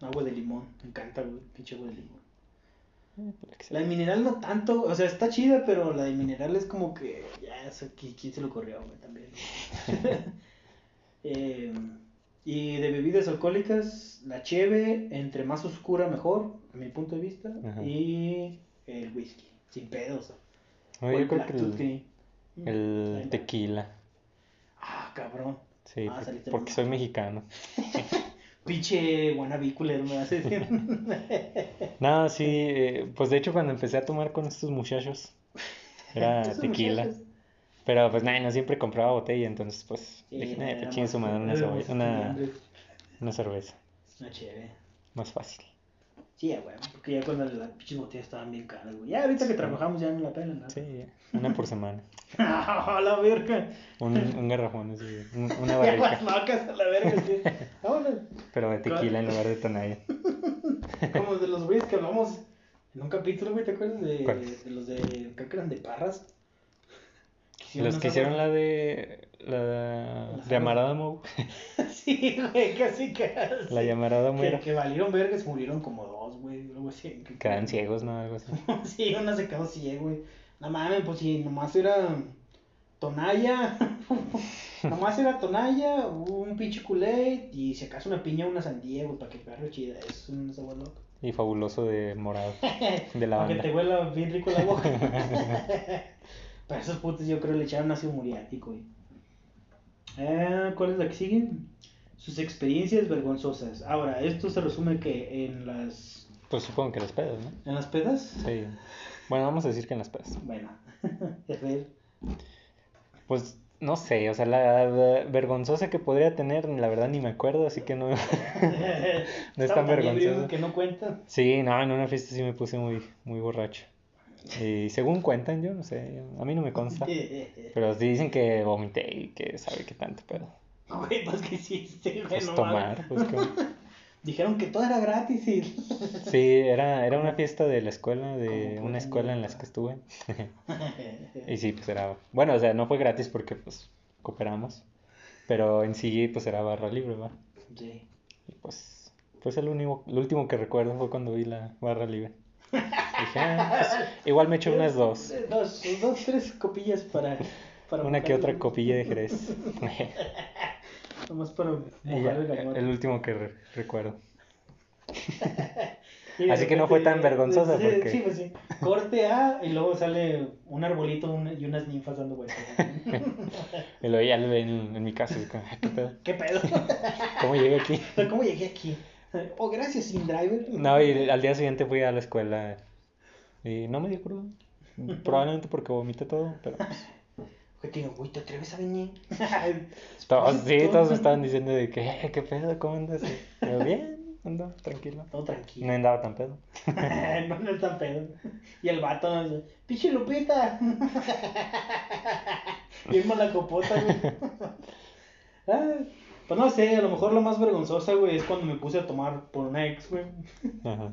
Agua de limón. Me encanta, güey. Pinche agua de limón. Eh, la de mineral no tanto, o sea, está chida, pero la de mineral es como que, ya, eso, ¿qui- ¿quién se lo ocurrió, güey, también? Eh, y de bebidas alcohólicas, la cheve, entre más oscura mejor, a mi punto de vista, Ajá. y el whisky, sin pedos. Yo creo que el, el tequila. Ah, cabrón. Sí, Ah, porque muy soy mexicano. Pinche wannabe culero, me vas a decir. No, sí, eh, pues de hecho cuando empecé a tomar con estos muchachos era tequila. muchachos. Pero pues nada, no siempre compraba botella, entonces pues Sí, dije, no, "Nah, que éramos- chingue su madre una, cebolla- una, una cerveza, Una cheve. más fácil. Sí, güey, porque ya cuando las pinches botellas estaban bien caras, güey. Ya ahorita que trabajamos ya no la pena, ¿no? Sí, una por semana. ¡A la verga! Un, un garrafón así, un- una las barrica, a la verga, sí. Vámonos. pero de tequila en lugar de tonalla. Como de los güeyes que hablamos en un capítulo, güey, ¿te acuerdas de, de los de, creo que eran de Parras? Que Los que hicieron la de la de. Amarada Mou, Sí, güey, casi casi. la llamarada Que, muera. que valieron vergas, murieron como dos, güey, algo así. que- Quedan ciegos, ¿no? Algo así. Sí, una se quedó ciego, güey. No mames, pues si nomás era Tonaya, nomás era Tonaya, un pinche Kool-Aid y si acaso una piña una sandía, güey, para que agarre chida. Es un sabor loco. Y fabuloso de morado, de Para que te huela bien rico la boca. Para esos putos yo creo le echaron ácido muriático, güey. Eh, ¿Cuál es la que sigue? Sus experiencias vergonzosas. Ahora, esto se resume que en las... Pues supongo que las pedas, ¿no? ¿En las pedas? Sí. Bueno, vamos a decir que en las pedas. Bueno, a ver. Pues No sé, o sea, la, la vergonzosa que podría tener, la verdad ni me acuerdo, así que no, no es tan ebrio vergonzoso. que no cuenta. Sí, no, en una fiesta sí me puse muy, muy borracho. Y según cuentan, yo no sé, a mí no me consta. Pero sí dicen que vomité y que sabe qué tanto, pero Güey, pues que hiciste, güey, pues tomar, pues que... Dijeron que todo era gratis y... Sí, era, era una fiesta de la escuela, de una escuela en las que estuve. Y sí, pues era, bueno, o sea, no fue gratis porque pues cooperamos, pero en sí pues era barra libre, ¿va? Sí. Y pues, pues el único, el último que recuerdo fue cuando vi la barra libre. "Ah, pues, igual me eché unas dos, Dos, dos, tres copillas para... para una que otra copilla de Jerez. Nomás para el último que re- recuerdo. Así que no fue tan vergonzosa, sí, porque- Sí, pues sí. Corte A y luego sale un arbolito y unas ninfas dando vueltas. Y luego ya lo ve en, en mi casa y como, "Ah, ¿qué pedo? ¿Qué pedo? ¿Cómo llegué aquí? ¿Cómo llegué aquí? Oh, gracias, InDriver. No, y al día siguiente fui a la escuela y no me dio crudo. Probablemente porque vomité todo, pero pues, digo, güey, ¿te atreves a venir? todos, sí, Todo- todos estaban diciendo de que, "Eh, ¿qué pedo? ¿Cómo andas? Yo, bien, ando tranquilo. Todo No tranquilo. andaba tan pedo. no, no tan pedo. Y el vato nos dice, pinche Lupita. Bien mala copota, güey. Ah, pues no sé, a lo mejor lo más vergonzosa, güey, es cuando me puse a tomar por una ex, güey. Ajá.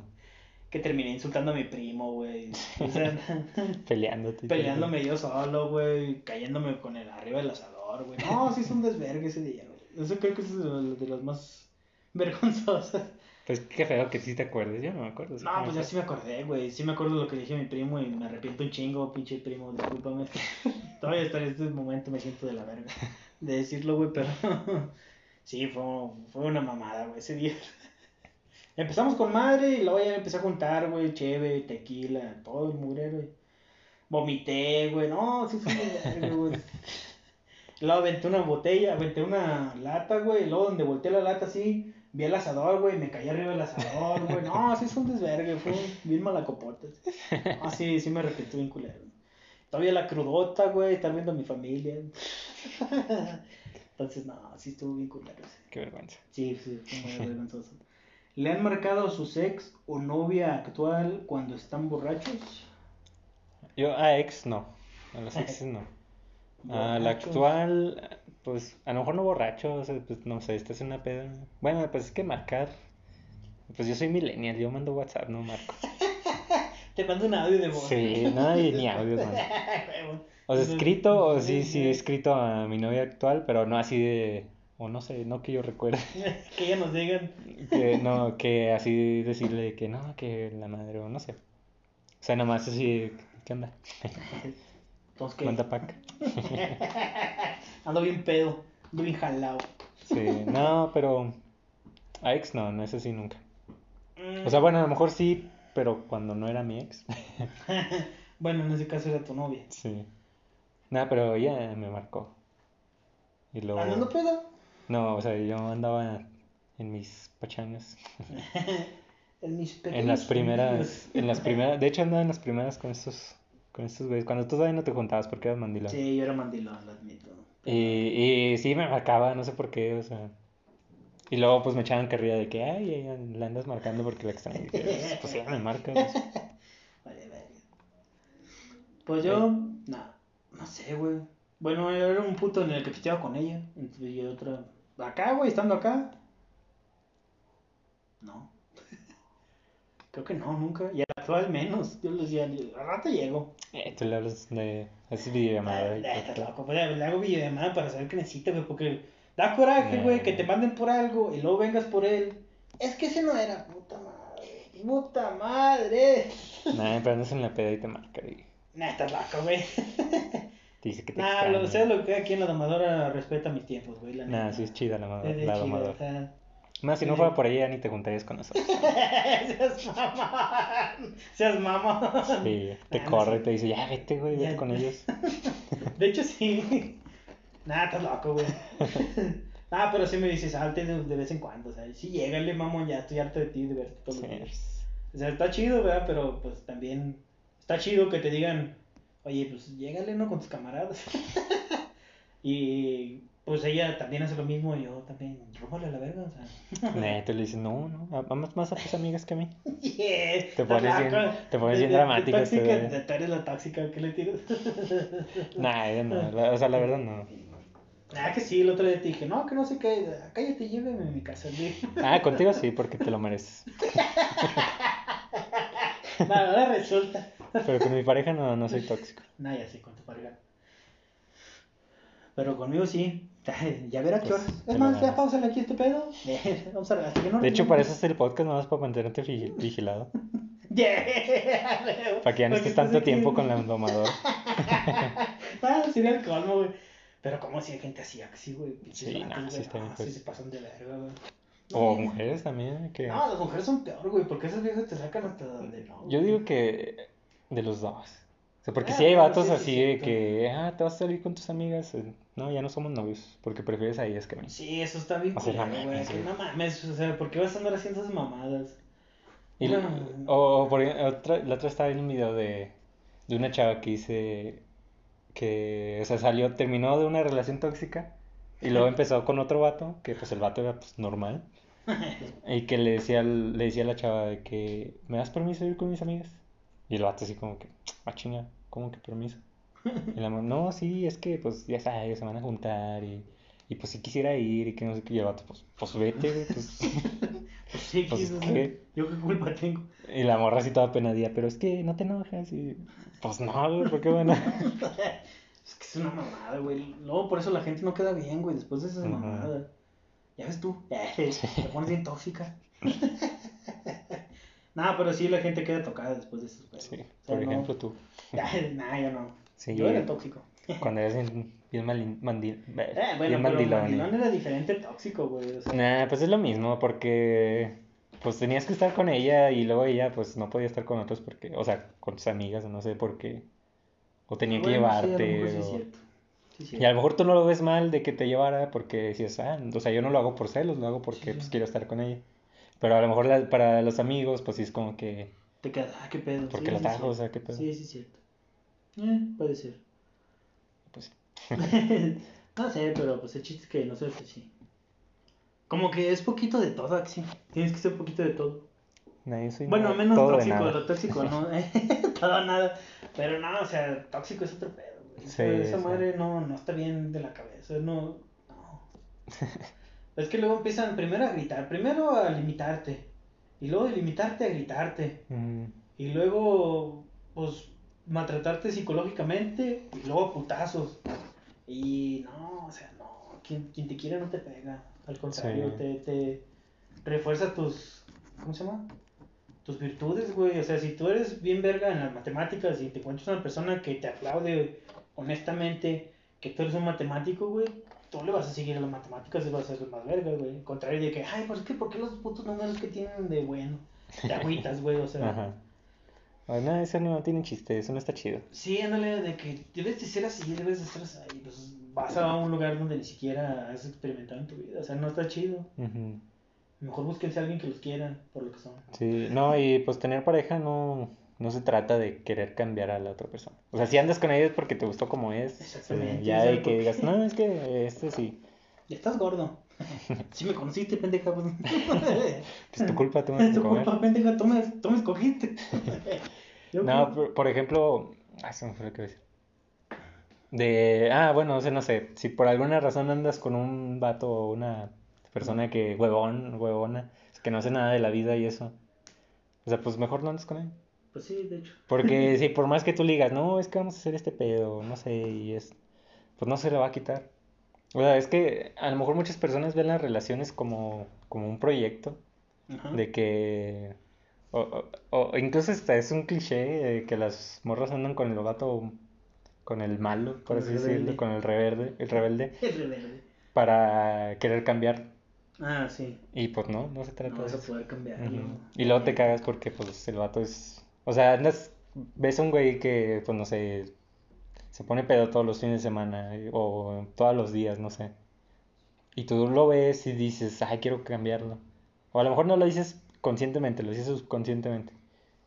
Que terminé insultando a mi primo, güey. O sea, Peleándote. peleándome yo solo, güey. Cayéndome con el arriba del asador, güey. No, sí es un desvergue ese día, güey. Eso creo que es de los- de más vergonzosas. Pues qué feo que sí te acuerdes, yo no me acuerdo. No, pues ya sí me acordé, güey. Sí me acuerdo de lo que dije a mi primo y me arrepiento un chingo, pinche primo, discúlpame. Todavía hasta en este momento me siento de la verga de decirlo, güey, pero sí, fue, fue una mamada, güey, ese día. Empezamos con madre y luego ya empecé a juntar, güey, cheve, tequila, todo el murero, güey. Vomité, güey, no, sí fue muy güey. Luego aventé una botella, aventé una lata, güey, y luego donde volteé la lata así, vi el asador, güey, me caí arriba del asador, güey. No, sí fue un desvergue, fue bien malacopote. Ah, sí, sí me arrepentí bien culero. Todavía la crudota, güey, estar viendo a mi familia. Entonces, no, sí estuvo bien culero. ese. Qué vergüenza. Sí, sí, fue muy vergonzoso. ¿Le han marcado a su ex o novia actual cuando están borrachos? Yo a ex no, a las exes no. A la actual, pues a lo mejor no borracho, o sea, pues no sé, estás en una peda. Bueno, pues es que marcar. Pues yo soy millennial, yo mando WhatsApp, no marco. Te mando un audio de voz. Sí, no, y ni audios, mando. O sea, escrito, o sí, sí, he escrito a mi novia actual, pero no así de. O no sé, no que yo recuerde. que ya nos digan. Que no, que así decirle que no, que la madre, o no sé. O sea, nomás así, ¿qué onda? Entonces, ¿qué? Manda pack. Ando bien pedo, ando bien jalado. Sí, no, pero. A ex no, no es así nunca. O sea, bueno, a lo mejor sí, pero cuando no era mi ex. Bueno, en ese caso era tu novia. Sí. Nada, pero ella me marcó. Y luego. ¿Andando pedo? No, o sea, yo andaba en mis pachangas. En mis En las pequeños primeras, en las primeras, de hecho andaba en las primeras con estos, con estos güeyes. Cuando tú todavía no te juntabas porque eras mandilón. Sí, yo era mandilón, lo admito. Y, y sí me marcaba, no sé por qué, o sea. Y luego pues me echaban carrilla de que, ay, la andas marcando porque la dije, Pues, pues ella me marca. pues. Vale, vale. Pues yo, no, no sé, güey. Bueno, era un punto en el que pisteaba con ella. Entonces yo otra. Acá, güey, estando acá. No. Creo que no, nunca. Y al actual menos. Yo les decía, al rato llego. Eh, tú le hablas de, haces videollamada. y Ah, estás loco, pues, le hago videollamada para saber que necesita, güey, porque da coraje, güey, que te manden por algo y luego vengas por él. Es que ese no era, puta madre, puta madre. Nah, pero andas en la peda y te marca y Nah, estás loco, güey. te dice que te Nah, lo, sea lo que aquí en la domadora respeta mis tiempos, güey, la Nah, neta. sí es chida la, Es la domadora. sea, Más si no fuera por ella ni te juntarías con nosotros. Seas mamón. Seas mamón. Sí, te Ah, no corre sé. y te dice, ya vete, güey, vete Ya. con ellos. De hecho, sí. Nah, estás loco, güey. Ah, pero sí me dices, salte de, de vez en cuando, o sea, sí, llégale, mamón, ya estoy harto de ti, de verte todos los Sí. días. O sea, está chido, ¿verdad? Pero pues también está chido que te digan, oye, pues llégale, ¿no? Con tus camaradas. Y pues ella también hace lo mismo y yo también, róbale a la verga, o sea. Nah, tú le dices, no, no, amas más a tus amigas que a mí. Yeah, Te pones bien- te pones bien dramático este tóxica, Tú eres la tóxica, ¿qué le tiras? Nah, ella no, o sea, la verdad no. Ah, que sí, el otro día te dije, no, que no sé qué, cállate, lléveme a mi casa. Ah, contigo sí, porque te lo mereces. No, ahora resulta. Pero con mi pareja no, no soy tóxico. Nah, ya sé, con tu pareja. Pero conmigo sí. Ya verá qué Pues, horas. te Es más, ya pausale aquí este pedo. Vamos a hasta que no De hecho, para eso es el podcast, nomás para mantenerte vigi- vigilado. Yeah. Para que ya no estés tanto tiempo con la domadora. Ah, sería el colmo, güey. Pero como si hay gente así, así, güey. pinches Sí, sí güey. No, pues. sí se pasan de verga, güey. O No, mujeres también, que... No, las mujeres son peor, güey, porque esas viejas te sacan hasta donde no. Yo güey. digo que de los dos. O sea, porque Ah, si hay vatos sí, sí, así sí, de que, ah, te vas a salir con tus amigas. eh, No, ya no somos novios, porque prefieres a ellas que a mí. Sí, eso está bien O sea, culero, no güey. mames, que güey. No mames, o sea, ¿por qué vas a andar haciendo esas mamadas? Y No, la- no, no. o, por otra, la otra estaba viendo un video de, de una chava que dice que, o sea, salió, terminó de una relación tóxica y luego empezó con otro vato, que pues el vato era pues normal, y que le decía, le decía a la chava de que, ¿me das permiso de ir con mis amigas? Y el vato así como que, ah, chinga, ¿cómo que permiso? Y la mamá, no, sí, es que pues ya sabes, se van a juntar y, y pues si quisiera ir y que no sé qué, y el vato, pues, pues vete, güey, pues... Pues sí, Pues, quiso, ¿qué? Yo qué culpa tengo. Y la morra así toda penadía, pero es que no te enojas y... Pues no, güey, ¿por qué bueno? Es que es una mamada, güey. Luego por eso la gente no queda bien, güey, después de esas Ujú. mamadas. Ya ves tú, te pones bien tóxica. Nada, pero sí la gente queda tocada después de esos pedos. Sí, O sea, por no- ejemplo tú, Nah, yo no. Sí. Yo era tóxico. cuando eres bien, malin- mandil- Eh, bien bueno, pero mandilón. mandilón era diferente al tóxico, güey. O sea, Nah, pues es lo mismo, porque pues tenías que estar con ella y luego ella pues no podía estar con otros porque, o sea, con tus amigas, no sé por qué. O tenía que bueno, sí, a lo llevarte. mejor sí es cierto. Sí, Y a lo mejor tú no lo ves mal de que te llevara porque decías, ah, o sea, yo no lo hago por celos, lo hago porque Sí, pues sí. quiero estar con ella. Pero a lo mejor la- para los amigos pues sí es como que, Te quedas, ah, qué pedo. ¿por sí, la sí? O sea, qué pedo. Sí, sí, es cierto. Eh, puede ser. Pues no sé, pero pues el chiste es que no sé si sí. Como que es poquito de todo, Axi. Tienes que ser poquito de todo. Nah, yo soy Bueno, menos tóxico, lo tóxico no. todo nada. Pero no, o sea, tóxico es otro pedo, güey. Esa- madre no, no está bien de la cabeza. No. no. es que luego empiezan primero a gritar, primero a limitarte. Y luego de limitarte a gritarte. Mm, Y luego, pues, maltratarte psicológicamente y luego a putazos. Y no, o sea, no, quien, quien te quiere no te pega. Al contrario, Sí. te, te refuerza tus, ¿cómo se llama? Tus virtudes, güey. O sea, si tú eres bien verga en las matemáticas y te encuentras una persona que te aplaude honestamente que tú eres un matemático, güey, tú le vas a seguir a las matemáticas y vas a ser más verga, güey. Contrario de que, ay, pues es que, ¿por qué los putos números que tienen de bueno? Te agüitas, güey, o sea. Ajá. Ah, no, eso no tiene chiste, eso no está chido. Sí, ándale, de que debes de ser así, debes de ser así. Pues vas a un lugar donde ni siquiera has experimentado en tu vida, o sea, no está chido. Ujú. Mejor búsquense a alguien que los quiera por lo que son. Sí, no, y pues tener pareja no, no se trata de querer cambiar a la otra persona. O sea, si andas con ella es porque te gustó como es. Eh, ya y que digas, no, es que este sí. Ya estás gordo. Si me conociste, pendeja. Pues, Es tu culpa, tú me es tu comer. culpa, pendeja, tú me, tú me escogiste. No, por, por ejemplo, ah, se me fue lo que decir. De, ah, bueno, o sea, no sé, si por alguna razón andas con un vato o una persona que, huevón, huevona, que no hace nada de la vida y eso, o sea, pues mejor no andes con él. Pues sí, de hecho. Porque si por más que tú digas, no, es que vamos a hacer este pedo, no sé, y es, pues no se le va a quitar. O sea, es que a lo mejor muchas personas ven las relaciones como, como un proyecto, Ajá. de que, o, o- o incluso hasta es un cliché de que las morras andan con el vato, con el malo, por Con el así decirlo, con el rebelde, el rebelde, Es rebelde. para querer cambiar. Ah, sí. Y pues no, no se trata No de vas a eso. poder cambiarlo. Ujú. Y luego te cagas porque pues el vato es... O sea, andas, ves a un güey que pues no sé, se pone pedo todos los fines de semana eh, o todos los días, no sé. Y tú lo ves y dices, ay, quiero cambiarlo. O a lo mejor no lo dices conscientemente, lo dices subconscientemente.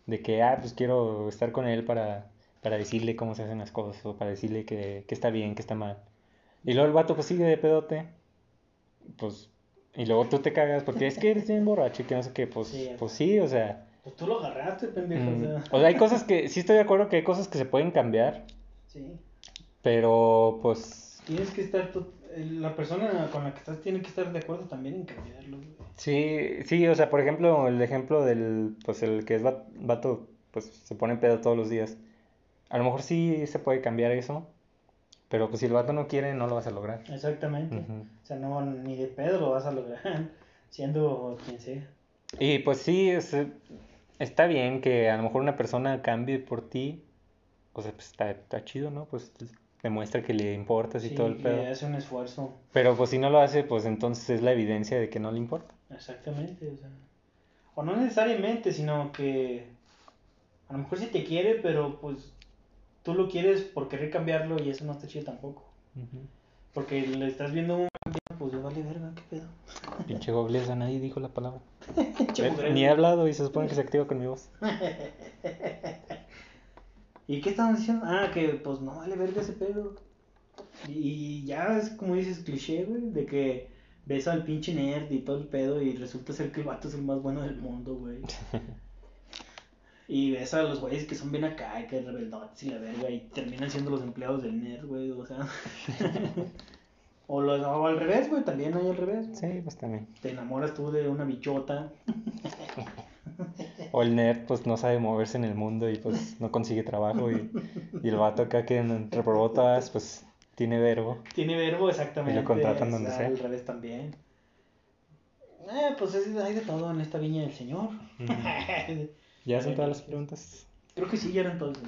De que, ah, pues quiero estar con él para, para decirle cómo se hacen las cosas o para decirle que, que está bien, que está mal. Y luego el vato pues sigue de pedote. Pues, y luego tú te cagas porque es que eres bien borracho y que no sé qué. Pues Sí, pues sí, o sea. Pues tú lo agarraste, pendejo. mm, O sea. o sea, hay cosas que, sí estoy de acuerdo que hay cosas que se pueden cambiar, Sí. pero pues Tienes que estar, tú- la persona con la que estás tiene que estar de acuerdo también en cambiarlo. güey. sí, sí, o sea, por ejemplo, el ejemplo del, pues el que es va- vato, pues se pone pedo todos los días. A lo mejor sí se puede cambiar eso, pero pues si el vato no quiere, no lo vas a lograr. Exactamente. O sea, no, ni de pedo lo vas a lograr, siendo quien sea. Y pues sí, es, está bien que a lo mejor una persona cambie por ti, o sea, pues está, está chido, ¿no? Pues demuestra que le importas y Sí, todo el pedo. hace un esfuerzo. Pero pues si no lo hace, pues entonces es la evidencia de que no le importa. Exactamente, o sea. O no necesariamente, sino que a lo mejor sí te quiere, pero pues tú lo quieres por querer cambiarlo y eso no está chido tampoco. Porque le estás viendo un pues le vale verga, qué pedo. Pinche gobleza, nadie dijo la palabra. Ni he hablado y se supone que se activa con mi voz. ¿Y qué estaban diciendo? Ah, que pues no vale verga ese pedo. Y ya es como dices cliché, güey, de que ves al pinche nerd y todo el pedo y resulta ser que el vato es el más bueno del mundo, güey. Y ves a los güeyes que son bien acá y que rebeldotes y la verga y terminan siendo los empleados del nerd, güey, o sea. O, los, o al revés, güey, también hay al revés. Sí, pues también. Te enamoras tú de una bichota. O el nerd pues no sabe moverse en el mundo y pues no consigue trabajo y, y el vato acá que reprobó todas pues tiene verbo. Tiene verbo exactamente. Y lo contratan donde sea. Al revés también. Eh, pues es- hay de todo en esta viña del señor. ¿Ya son todas las preguntas? Creo que sí, ya eran todos.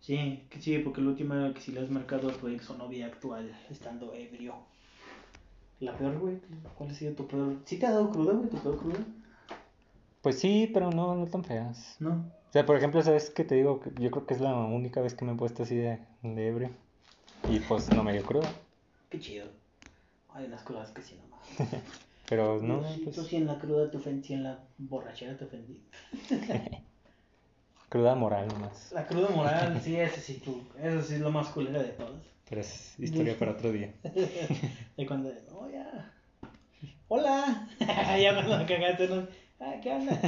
Sí, que sí, porque la última que sí le has marcado fue su novia actual, estando ebrio. La peor, güey. ¿Cuál ha sido tu peor? ¿Sí te ha dado cruda, güey? ¿Tu peor cruda? Pues sí, pero no, no tan feas. No. O sea, por ejemplo, ¿sabes qué te digo? Que Yo creo que es la única vez que me he puesto así de, de ebrio. Y pues no me dio crudo. Qué chido. Hay unas crudas que sí nomás. Pero no, pues Tú sí en la cruda te ofendí, sí en la borrachera te ofendí. cruda moral nomás. La cruda moral, sí, ese sí, tú. Eso sí es lo más culera de todas. Pero es historia para otro día. De cuando, no, ya. Hola. ya cuando cagaste, ¿no? Ah, ¿qué onda?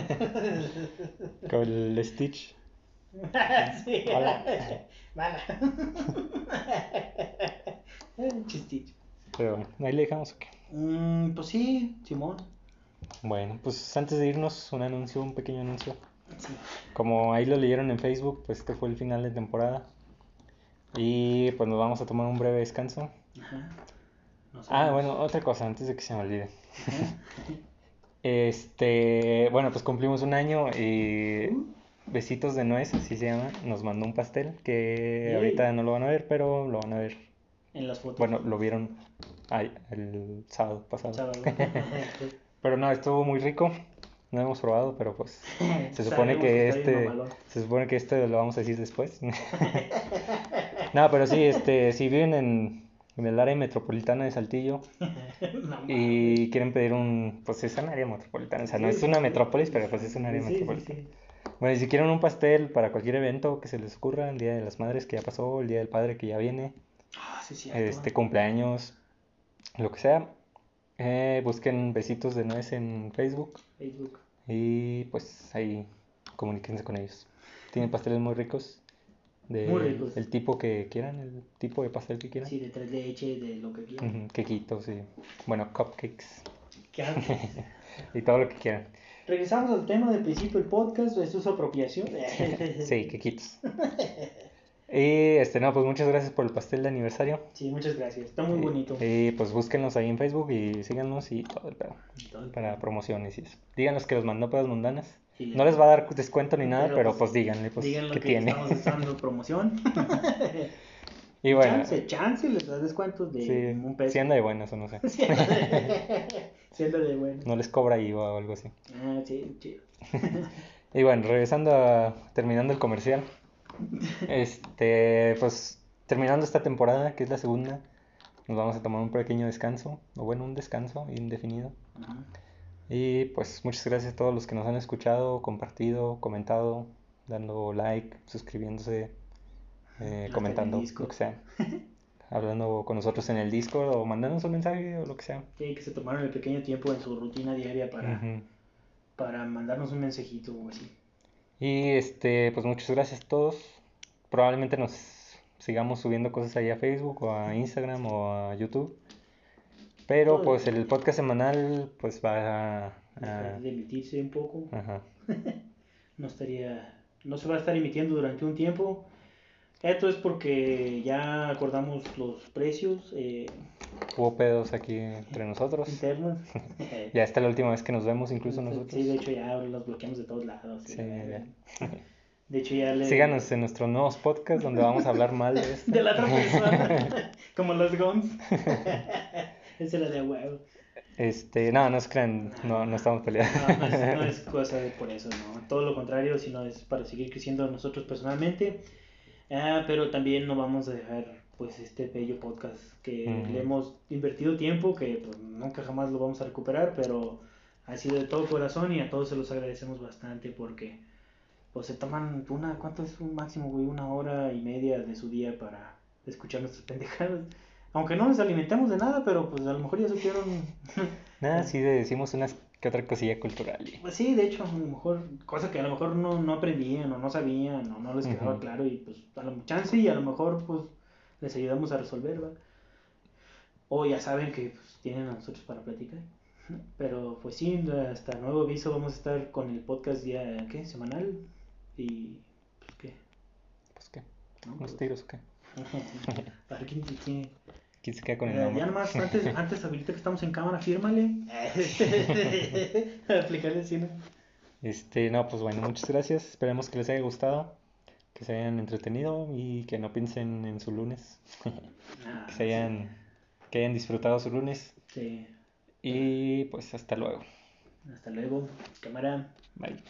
Con el Stitch. sí. Hola. Mala. Chistito. Pero bueno, ahí le dejamos. ok. Mm, pues sí, Simón. Bueno, pues antes de irnos, un anuncio, un pequeño anuncio. Sí. Como ahí lo leyeron en Facebook, pues este fue el final de temporada. Y pues nos vamos a tomar un breve descanso. Ajá. Ah, bueno, otra cosa, antes de que se me olvide. Este, bueno, pues cumplimos un año y. Besitos de Nuez, así se llama, nos mandó un pastel que ahorita no lo van a ver, pero lo van a ver. En las fotos. Bueno, lo vieron ay, el sábado pasado. Sábado. Pero no, estuvo muy rico. No hemos probado, pero pues se supone que este se supone que este lo vamos a decir después. No, pero sí, este, si viven en, en el área metropolitana de Saltillo No y quieren pedir un, pues es un área metropolitana, o sea, no es una metrópolis, pero pues es un área sí, metropolitana. sí. Bueno, y si quieren un pastel para cualquier evento que se les ocurra, el Día de las Madres que ya pasó, el Día del Padre que ya viene, Ah, este cumpleaños, lo que sea, eh, busquen Besitos de Nuez en Facebook Facebook. y pues ahí comuníquense con ellos. Tienen pasteles muy ricos, de Muy ricos. el tipo que quieran, el tipo de pastel que quieran. Sí, de tres leche, de lo que quieran. Ujú, quequitos y bueno, cupcakes y todo lo que quieran. Regresamos al tema del principio del podcast, esto es apropiación. Sí, quequitos. Y este, no, pues muchas gracias por el pastel de aniversario. Sí, muchas gracias. Está muy Y- bonito. Y pues búsquenlos ahí en Facebook y síganos y todo el pedo. Todo. Para promociones y eso. Díganos que los mandó pedas mundanas. Sí, No les va a dar descuento ni nada, Pero, pero, pues, pues, díganle pues Díganlo que que tiene. estamos usando promoción. Y bueno, chance, chance, les da descuentos de sí, un peso. si anda de buenas o no sé. Siendo de bueno. No les cobra IVA o algo así. Ah, sí, chido. Y bueno, regresando a terminando el comercial. Este, pues terminando esta temporada, que es la segunda, nos vamos a tomar un pequeño descanso, o bueno, un descanso indefinido. Y pues muchas gracias a todos los que nos han escuchado, compartido, comentado, dando like, suscribiéndose, eh, comentando, lo que sea. hablando con nosotros en el Discord o mandándonos un mensaje o lo que sea. Sí, que se tomaron el pequeño tiempo en su rutina diaria para, para mandarnos un mensajito o así. Y este, pues muchas gracias a todos. Probablemente nos sigamos subiendo cosas ahí a Facebook o a Instagram o a YouTube. Pero pues el podcast semanal pues va a... A- de emitirse un poco. ajá. No estaría, no se va a estar emitiendo durante un tiempo. Esto es porque ya acordamos los precios eh, Hubo pedos aquí entre nosotros. internos. Ya esta es la última vez que nos vemos incluso nosotros. Sí, de hecho ya los bloqueamos de todos lados. Sí, ya. De hecho ya le... Síganos en nuestros nuevos podcasts donde vamos a hablar mal de esto. De la otra persona. Como los Guns. Esa era de huevo. Este, no, no se crean, no, no estamos peleando. No, no es, no es cosa de por eso, no. Todo lo contrario, sino es para seguir creciendo nosotros personalmente. Ah, pero también no vamos a dejar pues este bello podcast que Ujú. le hemos invertido tiempo, que pues, nunca jamás lo vamos a recuperar, pero ha sido de todo corazón y a todos se los agradecemos bastante porque pues se toman una, ¿cuánto es un máximo, güey? Una hora y media de su día para escuchar nuestras pendejadas. Aunque no nos alimentamos de nada, pero pues a lo mejor ya supieron Nada, sí decimos unas que otra cosilla cultural. Pues sí, de hecho, a lo mejor, cosa que a lo mejor no, no aprendían o no sabían o no les quedaba Ujú. claro y pues a lo chance y a lo mejor pues les ayudamos a resolver, ¿va? O ya saben que pues, tienen a nosotros para platicar. Pero pues sí, hasta nuevo aviso vamos a estar con el podcast día, ¿qué? Semanal y pues qué. Pues qué, ¿no? unos Pues, tiros o qué. a ver quién, quién- ¿Quién se queda con el Eh, nombre? ya nomás, antes, antes ahorita que estamos en cámara, fírmale. Aplicarle así, ¿no? Este, no, pues bueno, muchas gracias. Esperemos que les haya gustado, que se hayan entretenido y que no piensen en su lunes, Ah, que se hayan, que hayan disfrutado su lunes. sí. Y pues hasta luego. Hasta luego, cámara. Bye.